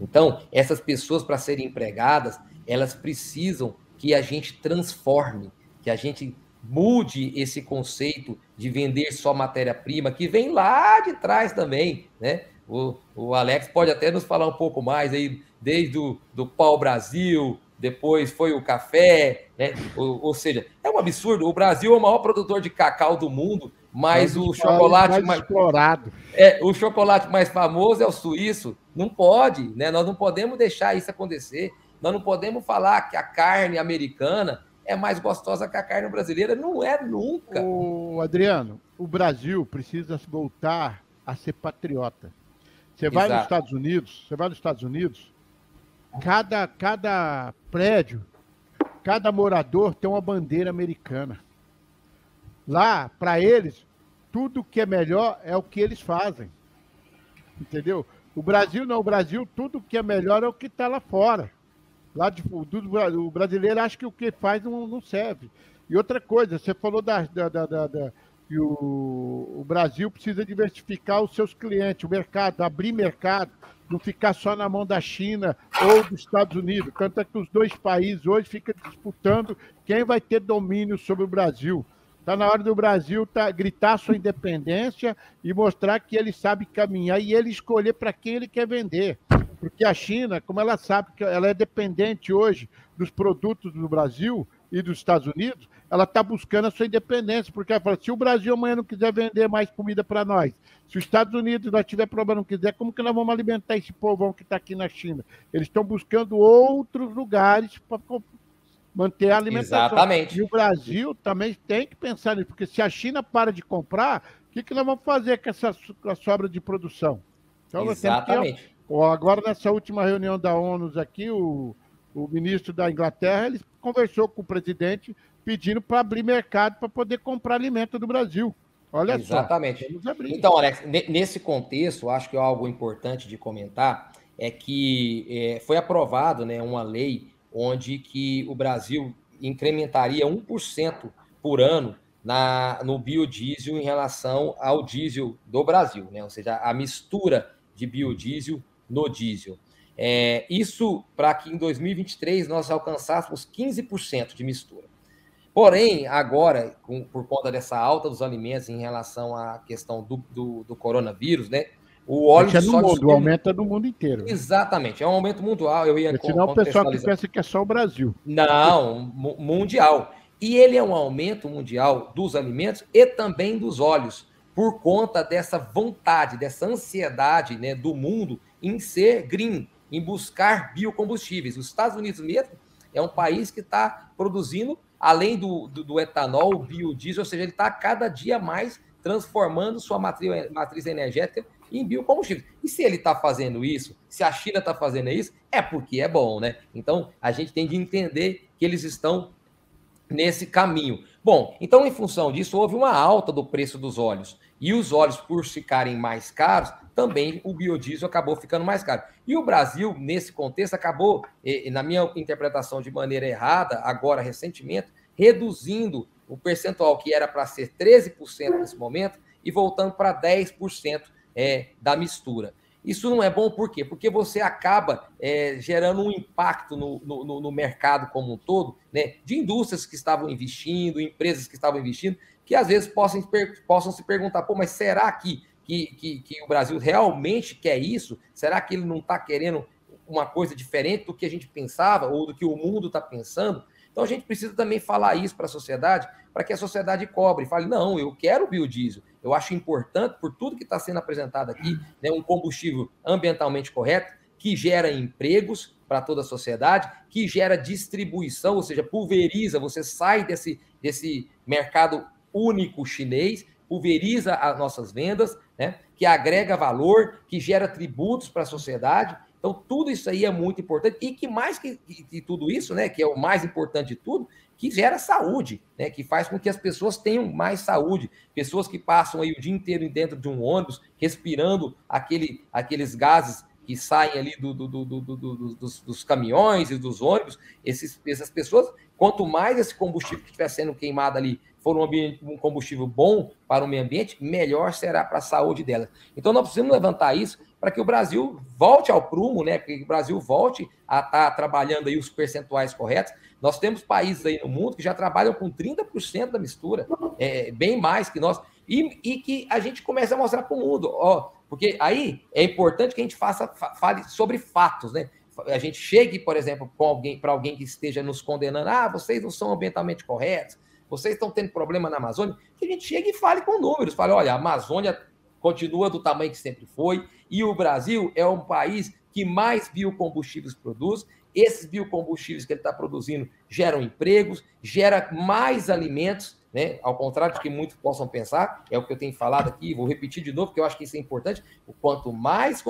Então, essas pessoas, para serem empregadas, elas precisam que a gente transforme, que a gente mude esse conceito de vender só matéria-prima, que vem lá de trás também, né? O, o Alex pode até nos falar um pouco mais aí, desde o do pau-brasil, depois foi o café, né? Ou, ou, seja, é um absurdo. O Brasil é o maior produtor de cacau do mundo, mas o chocolate mais, mais
explorado.
É, o chocolate mais famoso é o suíço. Não pode, né? Nós não podemos deixar isso acontecer. Nós não podemos falar que a carne americana é mais gostosa que a carne brasileira. Não é nunca.
O Adriano, o Brasil precisa voltar a ser patriota. Você vai Exato. nos Estados Unidos, você vai nos Estados Unidos, cada, cada prédio, cada morador tem uma bandeira americana. Lá, para eles, tudo que é melhor é o que eles fazem. Entendeu? O Brasil não, o Brasil, tudo que é melhor é o que está lá fora. Lá de, do, o brasileiro acha que o que faz não, não serve. E outra coisa, você falou da, da, da, da que o, o, Brasil precisa diversificar os seus clientes, o mercado, abrir mercado, não ficar só na mão da China ou dos Estados Unidos. Tanto é que os dois países hoje ficam disputando quem vai ter domínio sobre o Brasil. Está na hora do Brasil tá, gritar sua independência e mostrar que ele sabe caminhar e ele escolher para quem ele quer vender. Porque a China, como ela sabe que ela é dependente hoje dos produtos do Brasil e dos Estados Unidos, ela está buscando a sua independência, porque ela fala, se o Brasil amanhã não quiser vender mais comida para nós, se os Estados Unidos não tiver problema, não quiser, como que nós vamos alimentar esse povão que está aqui na China? Eles estão buscando outros lugares para manter a alimentação.
Exatamente.
E o Brasil também tem que pensar nisso, porque se a China para de comprar, o que, que nós vamos fazer com essa com a sobra de produção?
Então, Exatamente.
Que, agora, nessa última reunião da ONU aqui, o, o ministro da Inglaterra, ele conversou com o presidente pedindo para abrir mercado para poder comprar alimento do Brasil. Olha
Exatamente. só. Exatamente. Então, Alex, nesse contexto, acho que é algo importante de comentar é que é, foi aprovado né, uma lei onde que o Brasil incrementaria 1% por ano na, no biodiesel em relação ao diesel do Brasil, né? ou seja, a mistura de biodiesel no diesel. É, isso para que em 2023 nós alcançássemos 15% de mistura. Porém, agora, com, por conta dessa alta dos alimentos em relação à questão do, do, do coronavírus, né?
O óleo é no mundo, aumenta no mundo inteiro.
Exatamente, é um aumento mundial. Eu ia
Senão o pessoal que pensa que é só o Brasil.
Não, mundial. E ele é um aumento mundial dos alimentos e também dos óleos, por conta dessa vontade, dessa ansiedade né, do mundo em ser green, em buscar biocombustíveis. Os Estados Unidos mesmo é um país que está produzindo, além do, do, do etanol, o biodiesel, ou seja, ele está cada dia mais transformando sua matriz, matriz energética em biocombustíveis. E se ele está fazendo isso, se a China está fazendo isso, é porque é bom, né? Então, a gente tem de entender que eles estão nesse caminho. Bom, então, em função disso, houve uma alta do preço dos óleos. E os óleos, por ficarem mais caros, também o biodiesel acabou ficando mais caro. E o Brasil, nesse contexto, acabou, na minha interpretação de maneira errada, agora recentemente, reduzindo o percentual que era para ser 13% nesse momento e voltando para 10% é, da mistura. Isso não é bom por quê? Porque você acaba é, gerando um impacto no, no, no, mercado como um todo, né? De indústrias que estavam investindo, empresas que estavam investindo, que às vezes possam, possam se perguntar, pô, mas será que, que, que, que o Brasil realmente quer isso? Será que ele não está querendo uma coisa diferente do que a gente pensava ou do que o mundo está pensando? Então a gente precisa também falar isso para a sociedade, para que a sociedade cobre, fale, não, eu quero biodiesel, eu acho importante, por tudo que está sendo apresentado aqui, né, um combustível ambientalmente correto, que gera empregos para toda a sociedade, que gera distribuição, ou seja, pulveriza, você sai desse, desse mercado único chinês, pulveriza as nossas vendas, né, que agrega valor, que gera tributos para a sociedade. Então, tudo isso aí é muito importante. E que mais que, que, que tudo isso, né, que é o mais importante de tudo, que gera saúde, né? que faz com que as pessoas tenham mais saúde. Pessoas que passam aí o dia inteiro dentro de um ônibus, respirando aquele, aqueles gases que saem ali do, do, do, dos, dos, caminhões e dos ônibus, esses, essas pessoas, quanto mais esse combustível que estiver sendo queimado ali for um, ambiente, um combustível bom para o meio ambiente, melhor será para a saúde delas. Então, nós precisamos levantar isso para que o Brasil volte ao prumo, né? que o Brasil volte a estar tá trabalhando aí os percentuais corretos. Nós temos países aí no mundo que já trabalham com 30% da mistura, é, bem mais que nós, e, e que a gente começa a mostrar para o mundo, ó, porque aí é importante que a gente faça, fale sobre fatos, né? A gente chegue, por exemplo, para alguém, alguém que esteja nos condenando, ah, vocês não são ambientalmente corretos, vocês estão tendo problema na Amazônia, que a gente chegue e fale com números, fale, olha, a Amazônia continua do tamanho que sempre foi, e o Brasil é um país que mais biocombustíveis produz, esses biocombustíveis que ele está produzindo geram empregos, gera mais alimentos, né? Ao contrário do que muitos possam pensar, é o que eu tenho falado aqui, vou repetir de novo, porque eu acho que isso é importante. O quanto mais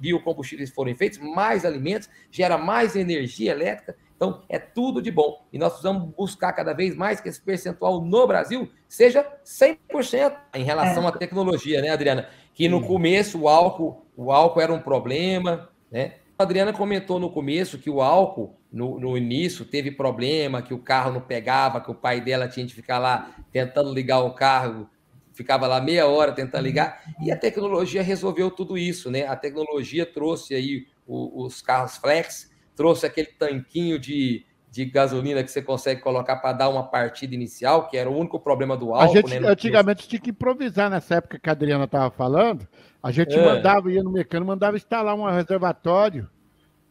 biocombustíveis forem feitos, mais alimentos, gera mais energia elétrica. Então, é tudo de bom. E nós precisamos buscar cada vez mais que esse percentual no Brasil seja 100% em relação é. à tecnologia, né, Adriana? Que no começo o álcool, o álcool era um problema, né? A Adriana comentou no começo que o álcool, no, no, início, teve problema, que o carro não pegava, que o pai dela tinha que ficar lá tentando ligar o carro, ficava lá meia hora tentando ligar, e a tecnologia resolveu tudo isso, né? A tecnologia trouxe aí os carros flex, trouxe aquele tanquinho de, de gasolina que você consegue colocar para dar uma partida inicial, que era o único problema do álcool.
A gente, né, antigamente tinha que improvisar nessa época que a Adriana estava falando. A gente é. mandava, ia no mecânico, mandava instalar um reservatório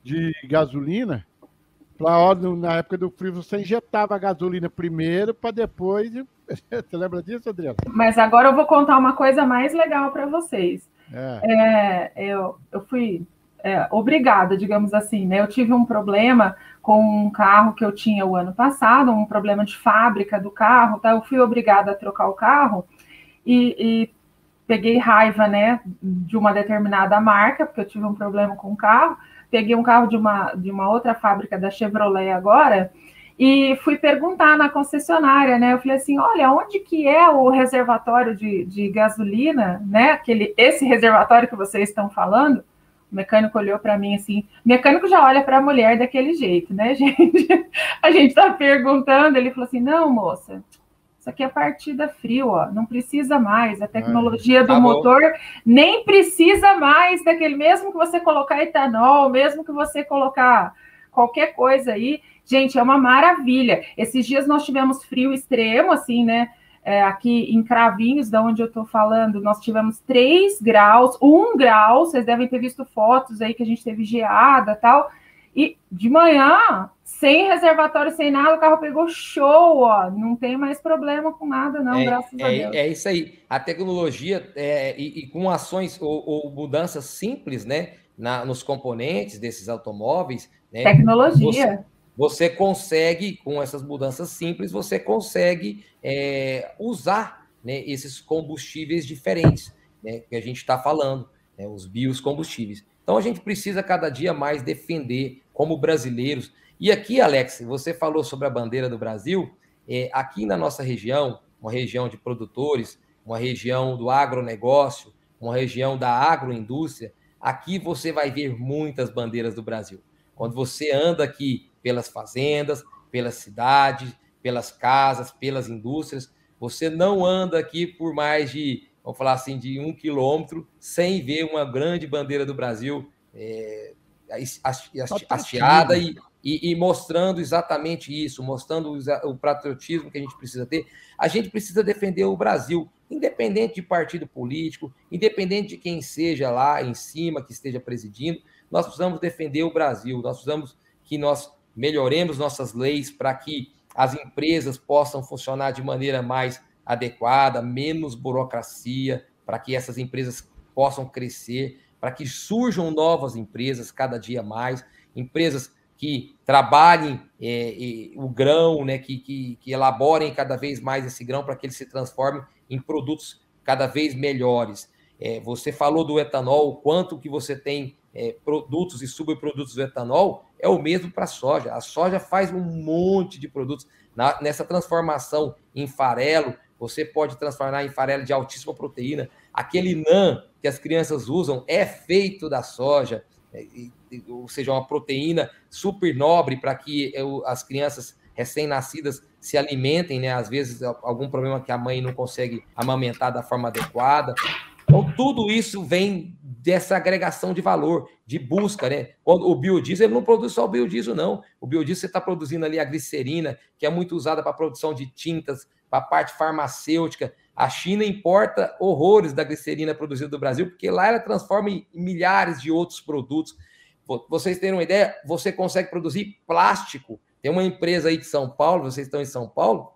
de gasolina. Pra, na época do frio, você injetava a gasolina primeiro para depois. Você lembra disso, Adriana?
Mas agora eu vou contar uma coisa mais legal para vocês. É. É, eu, eu fui é, obrigada, digamos assim, né? Eu tive um problema com um carro que eu tinha o ano passado, um problema de fábrica do carro, tá? Eu fui obrigada a trocar o carro e, e peguei raiva, né, de uma determinada marca, porque eu tive um problema com o carro. Peguei um carro de uma, de uma outra fábrica da Chevrolet agora e fui perguntar na concessionária, né? Eu falei assim, olha, onde que é o reservatório de, de gasolina, né? Aquele, esse reservatório que vocês estão falando? O mecânico olhou para mim assim. O mecânico já olha para a mulher daquele jeito, né, gente? A gente está perguntando. Ele falou assim: não, moça, isso aqui é partida frio, ó. Não precisa mais. A tecnologia do tá motor nem precisa mais daquele. Mesmo que você colocar etanol, mesmo que você colocar qualquer coisa aí, gente, é uma maravilha. Esses dias nós tivemos frio extremo, assim, né? É, aqui em Cravinhos, da onde eu estou falando, nós tivemos 3 graus, 1 grau, vocês devem ter visto fotos aí que a gente teve geada tal. E de manhã, sem reservatório, sem nada, o carro pegou show, ó. Não tem mais problema com nada, não,
é,
graças
é,
a Deus.
É isso aí. A tecnologia é, e, e, com ações ou, ou, mudanças simples, né, na, nos componentes desses automóveis. Né,
tecnologia. Você,
você consegue, com essas mudanças simples, você consegue é, usar né, esses combustíveis diferentes né, que a gente está falando, né, os biocombustíveis. Então a gente precisa cada dia mais defender como brasileiros. E aqui, Alex, você falou sobre a bandeira do Brasil. É, aqui na nossa região, uma região de produtores, uma região do agronegócio, uma região da agroindústria, aqui você vai ver muitas bandeiras do Brasil. Quando você anda aqui pelas fazendas, pelas cidades, pelas casas, pelas indústrias. Você não anda aqui por mais de, vamos falar assim, de um quilômetro sem ver uma grande bandeira do Brasil é, hasteada e, e, e, mostrando exatamente isso, mostrando o patriotismo que a gente precisa ter. A gente precisa defender o Brasil, independente de partido político, independente de quem seja lá em cima que esteja presidindo, nós precisamos defender o Brasil, nós precisamos que nós melhoremos nossas leis para que as empresas possam funcionar de maneira mais adequada, menos burocracia, para que essas empresas possam crescer, para que surjam novas empresas cada dia mais, empresas que trabalhem é, o grão, né, que, que, que elaborem cada vez mais esse grão para que ele se transforme em produtos cada vez melhores. É, você falou do etanol, o quanto que você tem é, produtos e subprodutos do etanol, é o mesmo para a soja. A soja faz um monte de produtos. Na, nessa transformação em farelo, você pode transformar em farelo de altíssima proteína. Aquele NAN que as crianças usam é feito da soja, é, ou seja, uma proteína super nobre para que as crianças recém-nascidas se alimentem, né? Às vezes, algum problema que a mãe não consegue amamentar da forma adequada. Então, tudo isso vem dessa agregação de valor, de busca, né? O biodiesel ele não produz só o biodiesel, não. O biodiesel você está produzindo ali a glicerina, que é muito usada para a produção de tintas, para a parte farmacêutica. A China importa horrores da glicerina produzida do Brasil, porque lá ela transforma em milhares de outros produtos. Vocês terem uma ideia, você consegue produzir plástico. Tem uma empresa aí de São Paulo, vocês estão em São Paulo,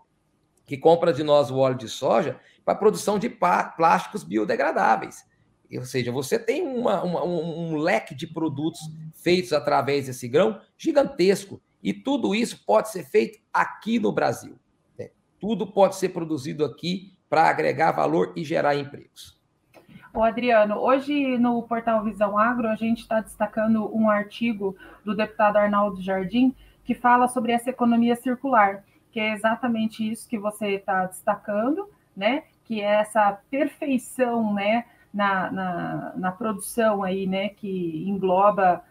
que compra de nós o óleo de soja para produção de plásticos biodegradáveis. ou seja, você tem uma, uma, um, um leque de produtos feitos através desse grão gigantesco. E tudo isso pode ser feito aqui no Brasil. Né? Tudo pode ser produzido aqui para agregar valor e gerar empregos.
O Adriano, hoje no portal Visão Agro, a gente está destacando um artigo do deputado Arnaldo Jardim que fala sobre essa economia circular, que é exatamente isso que você está destacando, né? Que é essa perfeição, né? Na, na, na produção aí, né? Que engloba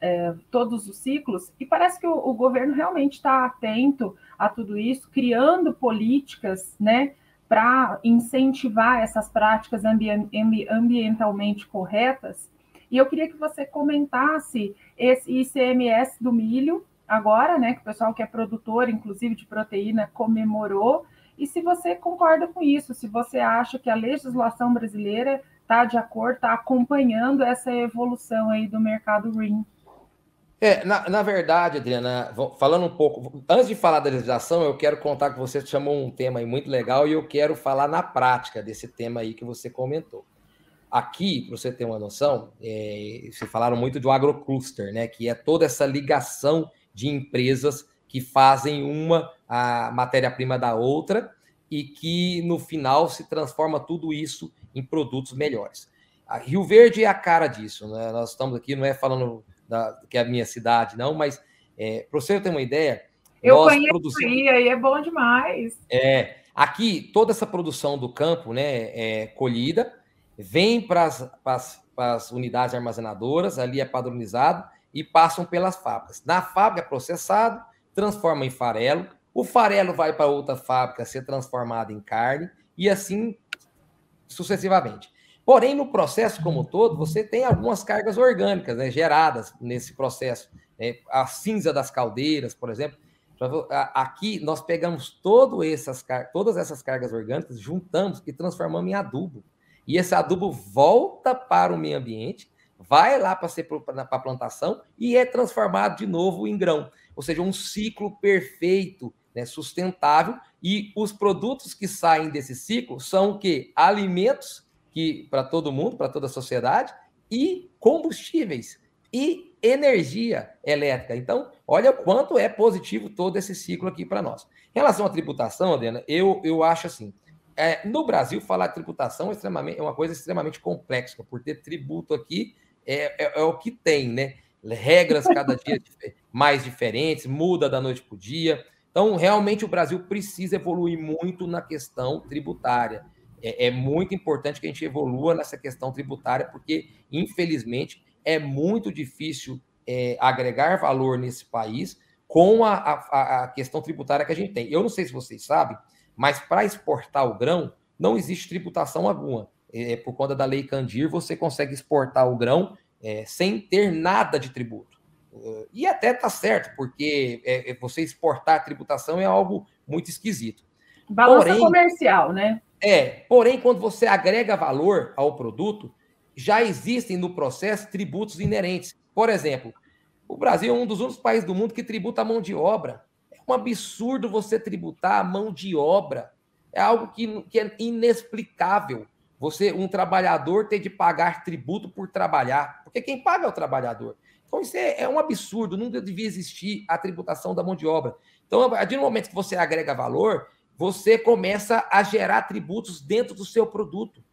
é, todos os ciclos, e parece que o, o governo realmente está atento a tudo isso, criando políticas, né? Para incentivar essas práticas ambientalmente corretas. E eu queria que você comentasse esse ICMS do milho, agora, né, que o pessoal que é produtor, inclusive de proteína, comemorou. E se você concorda com isso, se você acha que a legislação brasileira está de acordo, está acompanhando essa evolução aí do mercado green.
É, na, na verdade, Adriana, falando um pouco, antes de falar da legislação, eu quero contar que você chamou um tema aí muito legal e eu quero falar na prática desse tema aí que você comentou. Aqui, para você ter uma noção, é, vocês falaram muito do agrocluster, né? Que é toda essa ligação de empresas que fazem uma a matéria-prima da outra e que no final se transforma tudo isso em produtos melhores. A Rio Verde é a cara disso, né? Nós estamos aqui, não é falando da, que é a minha cidade, não, mas é, para você ter uma ideia.
Eu conheço produzimos... aí, aí é bom demais.
É, aqui toda essa produção do campo né, é colhida, vem para as unidades armazenadoras, ali é padronizado, e passam pelas fábricas. Na fábrica é processado, transforma em farelo, o farelo vai para outra fábrica ser transformado em carne e assim sucessivamente. Porém, no processo como todo, você tem algumas cargas orgânicas né, geradas nesse processo. Né? A cinza das caldeiras, por exemplo. Aqui nós pegamos todo essas, todas essas cargas orgânicas, juntamos e transformamos em adubo. E esse adubo volta para o meio ambiente vai lá para a plantação e é transformado de novo em grão. Ou seja, um ciclo perfeito, né, sustentável, e os produtos que saem desse ciclo são o quê? Alimentos que para todo mundo, para toda a sociedade, e combustíveis e energia elétrica. Então, olha o quanto é positivo todo esse ciclo aqui para nós. Em relação à tributação, Adriana, eu, eu acho assim, é, no Brasil, falar de tributação é, extremamente, é uma coisa extremamente complexa, por ter tributo aqui é, é, é o que tem, né? Regras cada dia mais diferentes, muda da noite para o dia. Então, realmente, o Brasil precisa evoluir muito na questão tributária. É, é, muito importante que a gente evolua nessa questão tributária, porque, infelizmente, é muito difícil é, agregar valor nesse país com a, a, a, questão tributária que a gente tem. Eu não sei se vocês sabem, mas para exportar o grão, não existe tributação alguma é, por conta da lei Candir, você consegue exportar o grão é, sem ter nada de tributo. E até está certo, porque é, é, você exportar tributação é algo muito esquisito.
Balança porém, comercial, né?
É, porém, quando você agrega valor ao produto, já existem no processo tributos inerentes. Por exemplo, o Brasil é um dos únicos países do mundo que tributa a mão de obra. É um absurdo você tributar a mão de obra. É algo que, que é inexplicável você, um trabalhador, ter de pagar tributo por trabalhar, porque quem paga é o trabalhador. Então, isso é, é um absurdo, nunca devia existir a tributação da mão de obra. Então, a partir do momento que você agrega valor, você começa a gerar tributos dentro do seu produto.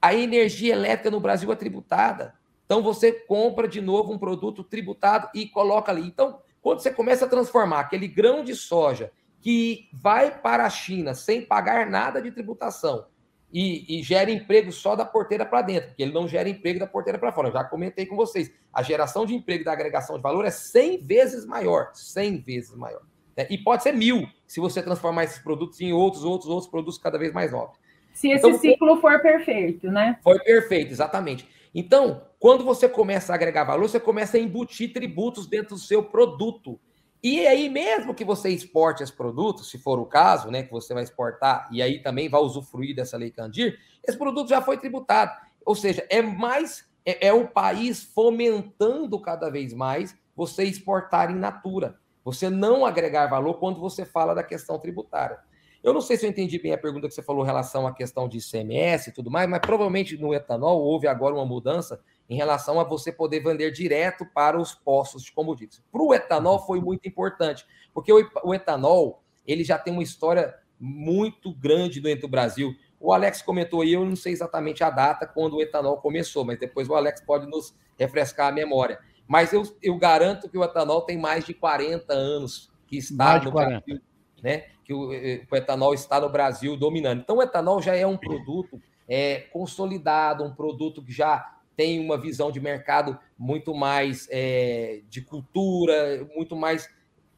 A energia elétrica no Brasil é tributada. Então, você compra de novo um produto tributado e coloca ali. Então, quando você começa a transformar aquele grão de soja que vai para a China sem pagar nada de tributação e, e gera emprego só da porteira para dentro, porque ele não gera emprego da porteira para fora. Eu já comentei com vocês. A geração de emprego da agregação de valor é 100 vezes maior. 100 vezes maior. Né? E pode ser mil, se você transformar esses produtos em outros, outros, outros produtos cada vez mais novos.
Se esse então, ciclo for perfeito, né?
Foi perfeito, exatamente. Então, quando você começa a agregar valor, você começa a embutir tributos dentro do seu produto. E aí, mesmo que você exporte esse produto, se for o caso, né, que você vai exportar, e aí também vai usufruir dessa lei Candir, esse produto já foi tributado. Ou seja, é mais, é, é o país fomentando cada vez mais você exportar em natura. Você não agregar valor quando você fala da questão tributária. Eu não sei se eu entendi bem a pergunta que você falou em relação à questão de ICMS e tudo mais, mas provavelmente no etanol houve agora uma mudança em relação a você poder vender direto para os postos de combustíveis. Para o etanol foi muito importante, porque o etanol ele já tem uma história muito grande dentro do Brasil. O Alex comentou aí, eu não sei exatamente a data quando o etanol começou, mas depois o Alex pode nos refrescar a memória. Mas eu, eu garanto que o etanol tem mais de 40 anos que está no Brasil, né? Que o, eh, o, etanol está no Brasil dominando. Então, o etanol já é um produto é, consolidado, um produto que já tem uma visão de mercado muito mais é, de cultura, muito mais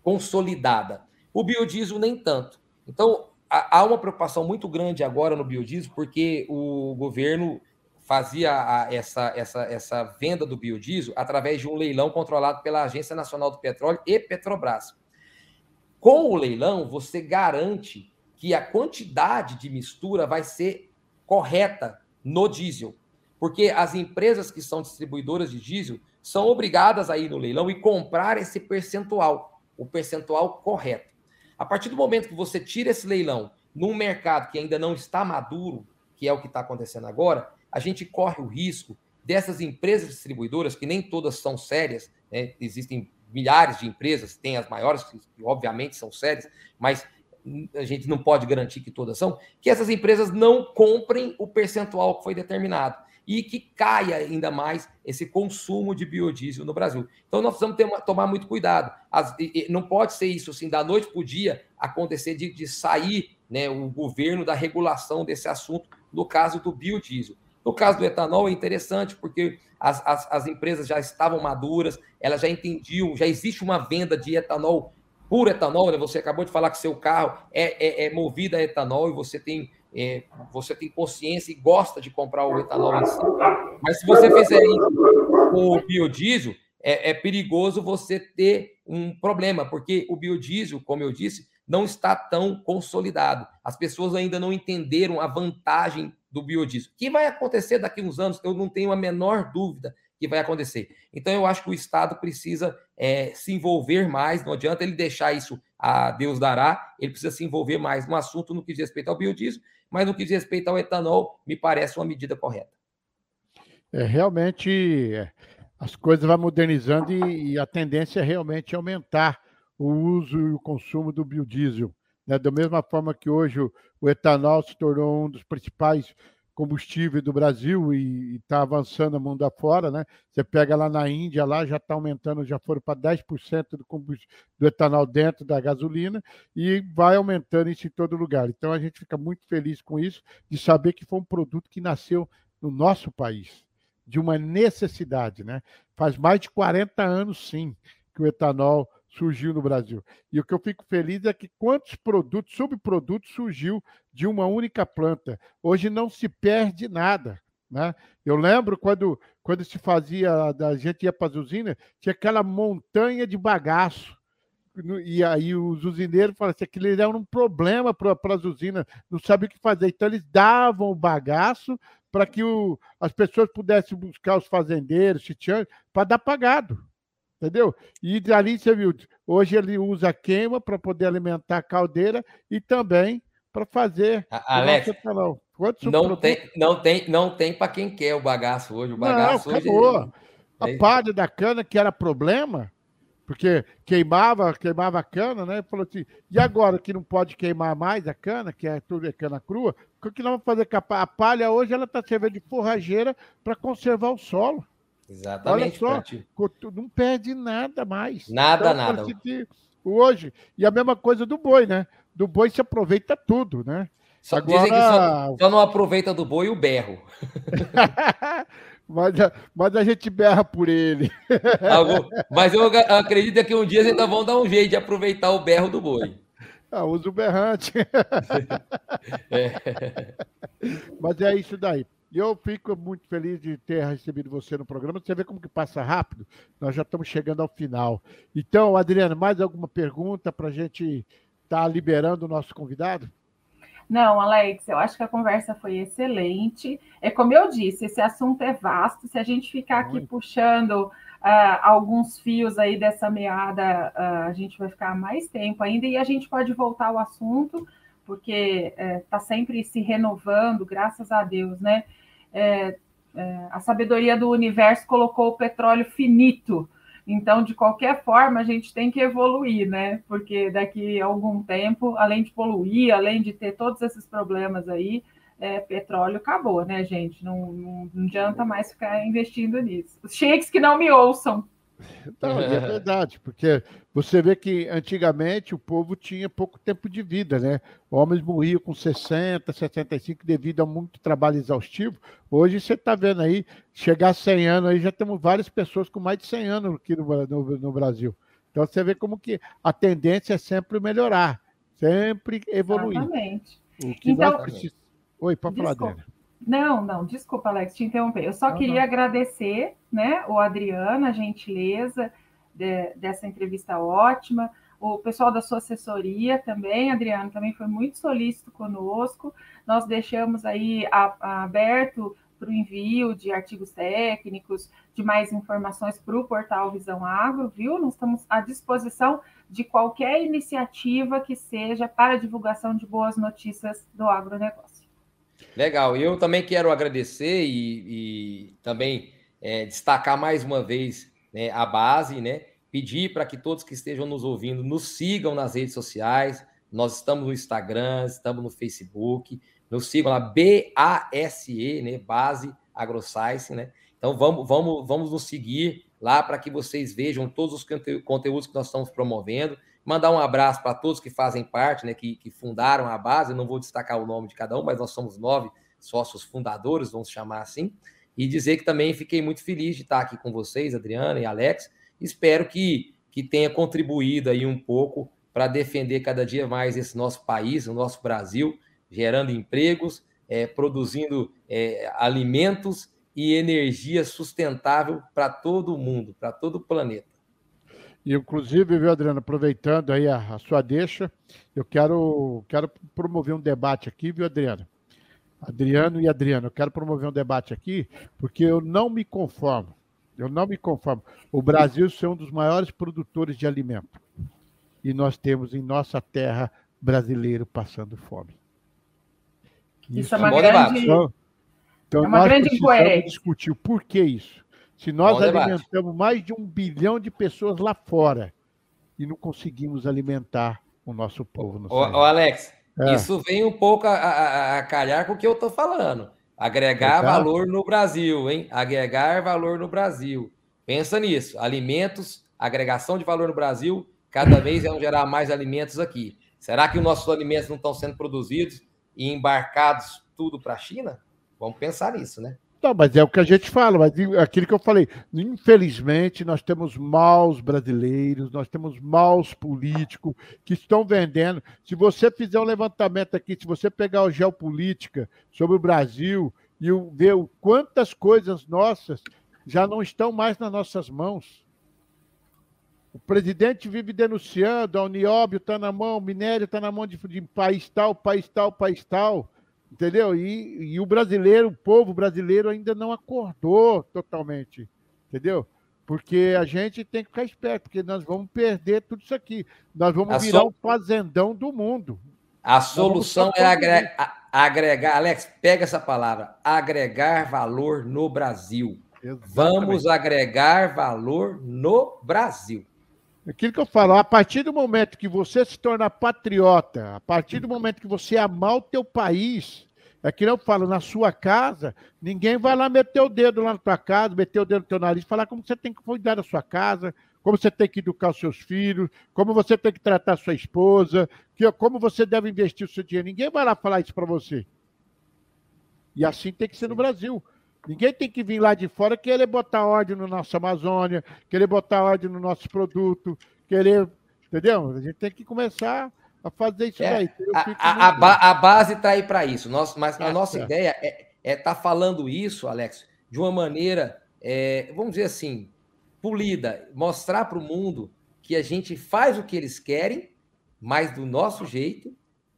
consolidada. O biodiesel nem tanto. Então, há uma preocupação muito grande agora no biodiesel, porque o governo fazia essa, essa, essa venda do biodiesel através de um leilão controlado pela Agência Nacional do Petróleo e Petrobras. Com o leilão, você garante que a quantidade de mistura vai ser correta no diesel, porque as empresas que são distribuidoras de diesel são obrigadas a ir no leilão e comprar esse percentual, o percentual correto. A partir do momento que você tira esse leilão num mercado que ainda não está maduro, que é o que está acontecendo agora, a gente corre o risco dessas empresas distribuidoras, que nem todas são sérias, né? existem milhares de empresas, tem as maiores, que obviamente são sérias, mas a gente não pode garantir que todas são, que essas empresas não comprem o percentual que foi determinado e que caia ainda mais esse consumo de biodiesel no Brasil. Então nós precisamos ter, tomar muito cuidado. As, não pode ser isso assim, da noite para o dia acontecer de, de sair né, o governo da regulação desse assunto, no caso do biodiesel. No caso do etanol, é interessante, porque as, as, as, empresas já estavam maduras, elas já entendiam, já existe uma venda de etanol, puro etanol, né? Você acabou de falar que seu carro é, é, é movido a etanol e você tem, é, você tem consciência e gosta de comprar o etanol em si. Mas se você fizer isso com o biodiesel, é, é perigoso você ter um problema, porque o biodiesel, como eu disse, não está tão consolidado. As pessoas ainda não entenderam a vantagem do biodiesel. O que vai acontecer daqui a uns anos, eu não tenho a menor dúvida que vai acontecer. Então, eu acho que o Estado precisa é, se envolver mais, não adianta ele deixar isso a Deus dará, ele precisa se envolver mais no assunto no que diz respeito ao biodiesel, mas no que diz respeito ao etanol, me parece uma medida correta.
É, realmente, é, as coisas vão modernizando e, e a tendência é realmente aumentar o uso e o consumo do biodiesel. Né? Da mesma forma que hoje o, o etanol se tornou um dos principais combustíveis do Brasil e está avançando mundo afora, né? Você pega lá na Índia, lá já está aumentando, já foram para 10% do, do etanol dentro da gasolina e vai aumentando isso em todo lugar. Então a gente fica muito feliz com isso, de saber que foi um produto que nasceu no nosso país, de uma necessidade, né? Faz mais de 40 anos, sim, que o etanol surgiu no Brasil. E o que eu fico feliz é que quantos produtos, subprodutos surgiu de uma única planta. Hoje não se perde nada. Né? Eu lembro quando, quando se fazia, a gente ia para as usinas, tinha aquela montanha de bagaço. E aí os usineiros falavam assim, aquilo era um problema para as usinas, não sabiam o que fazer. Então eles davam o bagaço para que o, as pessoas pudessem buscar os fazendeiros, para dar pagado entendeu? E dali você viu, hoje ele usa queima para poder alimentar a caldeira e também para fazer.
Alex, não tem, não tem, não tem para quem quer o bagaço hoje. O bagaço
não, acabou. Hoje... A é palha da cana que era problema, porque queimava, queimava a cana, né? Falou assim, e agora que não pode queimar mais a cana, que é tudo é cana crua, o que nós vamos fazer com a palha? A palha hoje ela está servindo de forrageira para conservar o solo.
Exatamente.
Olha só, não perde nada mais.
Nada, então, nada.
Hoje, e a mesma coisa do boi, né? Do boi se aproveita tudo, né?
Só Agora... dizem que só, só não aproveita do boi o berro.
mas, mas a gente berra por ele.
mas eu acredito que um dia vocês vão dar um jeito de aproveitar o berro do boi.
Ah, usa o berrante. é. Mas é isso daí. E eu fico muito feliz de ter recebido você no programa. Você vê como que passa rápido. Nós já estamos chegando ao final. Então, Adriana, mais alguma pergunta para a gente estar tá liberando o nosso convidado?
Não, Alex, eu acho que a conversa foi excelente. É como eu disse, esse assunto é vasto. Se a gente ficar aqui muito. puxando uh, alguns fios aí dessa meada, uh, a gente vai ficar mais tempo ainda e a gente pode voltar ao assunto porque está é, tá sempre se renovando, graças a Deus, né? É, é, a sabedoria do universo colocou o petróleo finito. Então, de qualquer forma, a gente tem que evoluir, né? Porque daqui a algum tempo, além de poluir, além de ter todos esses problemas aí, é, petróleo acabou, né, gente? Não, não, não adianta mais ficar investindo nisso. Os sheiks que não me ouçam.
Não, é verdade, porque você vê que antigamente o povo tinha pouco tempo de vida, né? Homens morriam com 60, 65 devido a muito trabalho exaustivo. Hoje você está vendo aí, chegar a 100 anos, aí já temos várias pessoas com mais de 100 anos aqui no, no, no Brasil. Então você vê como que a tendência é sempre melhorar, sempre evoluir.
Exatamente.
O que então, nós precisamos... Oi, pode falar, Débora.
Não, não, desculpa, Alex, te interromper. Eu só não, queria não. agradecer, né, o Adriano, a gentileza de, dessa entrevista ótima, o pessoal da sua assessoria também, Adriano, também foi muito solícito conosco. Nós deixamos aí a, a aberto para o envio de artigos técnicos, de mais informações para o portal Visão Agro, viu? Nós estamos à disposição de qualquer iniciativa que seja para divulgação de boas notícias do agronegócio.
Legal, eu também quero agradecer e, e também é, destacar mais uma vez né, a base, né? Pedir para que todos que estejam nos ouvindo nos sigam nas redes sociais. Nós estamos no Instagram, estamos no Facebook, nos sigam lá, BASE, né? Base AgroScience, né? Então vamos, vamos, vamos nos seguir lá para que vocês vejam todos os conteúdos que nós estamos promovendo. Mandar um abraço para todos que fazem parte, né, que, que fundaram a base. Eu não vou destacar o nome de cada um, mas nós somos nove sócios fundadores, vamos chamar assim. E dizer que também fiquei muito feliz de estar aqui com vocês, Adriana e Alex. Espero que, que tenha contribuído aí um pouco para defender cada dia mais esse nosso país, o nosso Brasil, gerando empregos, é, produzindo é, alimentos e energia sustentável para todo mundo, para todo o planeta.
E, inclusive, viu, Adriano, aproveitando aí a, a, sua deixa, eu quero, quero promover um debate aqui, viu, Adriano? Adriano e Adriano, eu quero promover um debate aqui, porque eu não me conformo, eu não me conformo. O Brasil é um dos maiores produtores de alimento. E nós temos em nossa terra brasileiro passando fome.
Isso, isso é uma grande, então, então é uma grande incoerência.
discutir o porquê isso. Se nós Bom alimentamos debate. mais de um bilhão de pessoas lá fora e não conseguimos alimentar o nosso povo. No
ô, ô, Alex, é. isso vem um pouco a, a, a, calhar com o que eu estou falando. Agregar Exato. valor no Brasil, hein? Agregar valor no Brasil. Pensa nisso. Alimentos, agregação de valor no Brasil, cada vez vão gerar mais alimentos aqui. Será que os nossos alimentos não estão sendo produzidos e embarcados tudo para a China? Vamos pensar nisso, né?
Não, mas é o que a gente fala, mas aquilo que eu falei. Infelizmente, nós temos maus brasileiros, nós temos maus políticos que estão vendendo. Se você fizer um levantamento aqui, se você pegar o Geopolítica sobre o Brasil e ver quantas coisas nossas já não estão mais nas nossas mãos. O presidente vive denunciando, a Unióbio está na mão, o minério está na mão de, de país tal, país tal, país tal. Entendeu? E, e o brasileiro, o povo brasileiro ainda não acordou totalmente. Entendeu? Porque a gente tem que ficar esperto, porque nós vamos perder tudo isso aqui. Nós vamos a virar so... um fazendão do mundo.
A solução é agregar, agregar, Alex, pega essa palavra, agregar valor no Brasil. Exatamente. Vamos agregar valor no Brasil.
Aquilo que eu falo, a partir do momento que você se torna patriota, a partir do momento que você amar o teu país, é que eu falo, na sua casa, ninguém vai lá meter o dedo lá na tua casa, meter o dedo no teu nariz, falar como você tem que cuidar da sua casa, como você tem que educar os seus filhos, como você tem que tratar a sua esposa, que, como você deve investir o seu dinheiro. Ninguém vai lá falar isso para você. E assim tem que ser no Brasil. Ninguém tem que vir lá de fora querer botar ordem no nosso Amazônia, querer botar ordem no nosso produto, querer. Entendeu? A gente tem que começar a fazer isso
é, A, a, a, base está aí para isso. Nós, mas a nossa ideia é estar é tá falando isso, Alex, de uma maneira, é, vamos dizer assim, polida, mostrar para o mundo que a gente faz o que eles querem, mas do nosso jeito,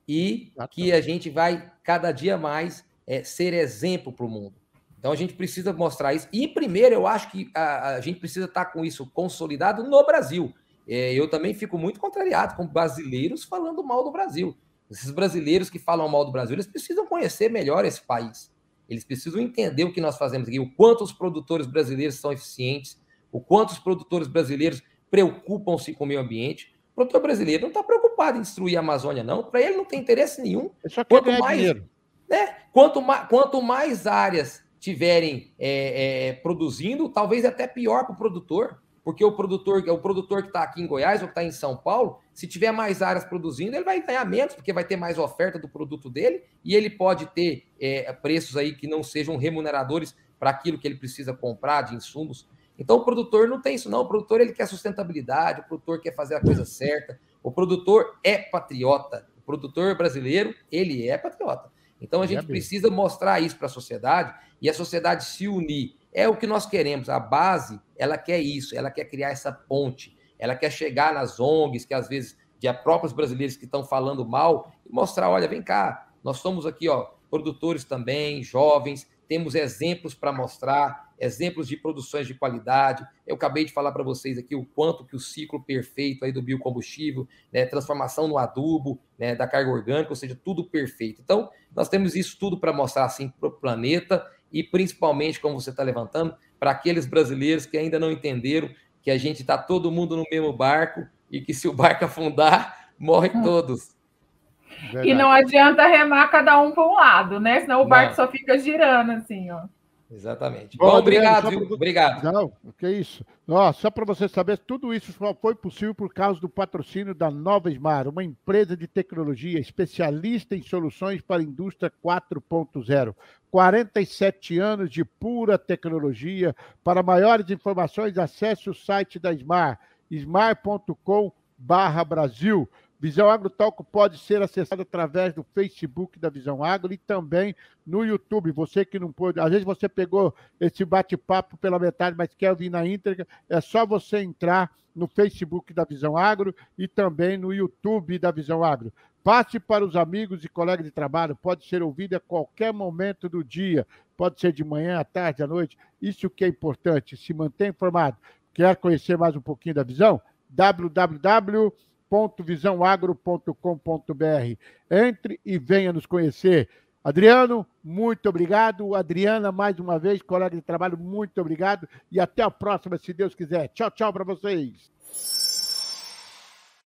e que a gente vai cada dia mais é, ser exemplo para o mundo. Então a gente precisa mostrar isso. E primeiro, eu acho que a, a gente precisa estar com isso consolidado no Brasil. É, eu também fico muito contrariado com brasileiros falando mal do Brasil. Esses brasileiros que falam mal do Brasil, eles precisam conhecer melhor esse país. Eles precisam entender o que nós fazemos aqui, o quanto os produtores brasileiros são eficientes, o quanto os produtores brasileiros preocupam-se com o meio ambiente. O produtor brasileiro não está preocupado em destruir a Amazônia, não. Para ele não tem interesse nenhum.
quanto mais.
Né, quanto, mais, quanto mais áreas tiverem é, é, produzindo, talvez até pior para o produtor porque o produtor, o produtor que está aqui em Goiás ou que está em São Paulo, se tiver mais áreas produzindo, ele vai ganhar menos, porque vai ter mais oferta do produto dele e ele pode ter é, preços aí que não sejam remuneradores para aquilo que ele precisa comprar de insumos. Então o produtor não tem isso, não. O produtor ele quer sustentabilidade, o produtor quer fazer a coisa certa. O produtor é patriota. O produtor brasileiro, ele é patriota. Então a gente precisa mostrar isso para a sociedade e a sociedade se unir. É o que nós queremos. A base, ela quer isso, ela quer criar essa ponte, ela quer chegar nas ONGs, que às vezes, de próprios brasileiros que estão falando mal, e mostrar: olha, vem cá, nós somos aqui, ó, produtores também, jovens, temos exemplos para mostrar, exemplos de produções de qualidade. Eu acabei de falar para vocês aqui o quanto que o ciclo perfeito aí do biocombustível, né, transformação no adubo, né, da carga orgânica, ou seja, tudo perfeito. Então, nós temos isso tudo para mostrar assim para o planeta e principalmente, como você está levantando, para aqueles brasileiros que ainda não entenderam que a gente está todo mundo no mesmo barco e que se o barco afundar, morrem hum. todos.
Verdade. E não adianta remar cada um para um lado, né? Senão o barco não. só fica girando assim, ó.
Exatamente. Bom, Bom obrigado, Adriano, pra... obrigado.
Não, o que é isso? Ó, só para você saber, tudo isso só foi possível por causa do patrocínio da Nova Smart, uma empresa de tecnologia especialista em soluções para a indústria 4.0. 47 anos de pura tecnologia. Para maiores informações, acesse o site da Smart, smart.com/brasil. Visão Agro Talco pode ser acessado através do Facebook da Visão Agro e também no YouTube. Você que não pôde, às vezes você pegou esse bate-papo pela metade, mas quer ouvir na íntegra, é só você entrar no Facebook da Visão Agro e também no YouTube da Visão Agro. Passe para os amigos e colegas de trabalho, pode ser ouvido a qualquer momento do dia, pode ser de manhã, à tarde, à noite. Isso que é importante, se manter informado. Quer conhecer mais um pouquinho da visão? www www.visãoagro.com.br. Entre e venha nos conhecer. Adriano, muito obrigado. Adriana, mais uma vez, colega de trabalho, muito obrigado. E até a próxima, se Deus quiser. Tchau, tchau para vocês.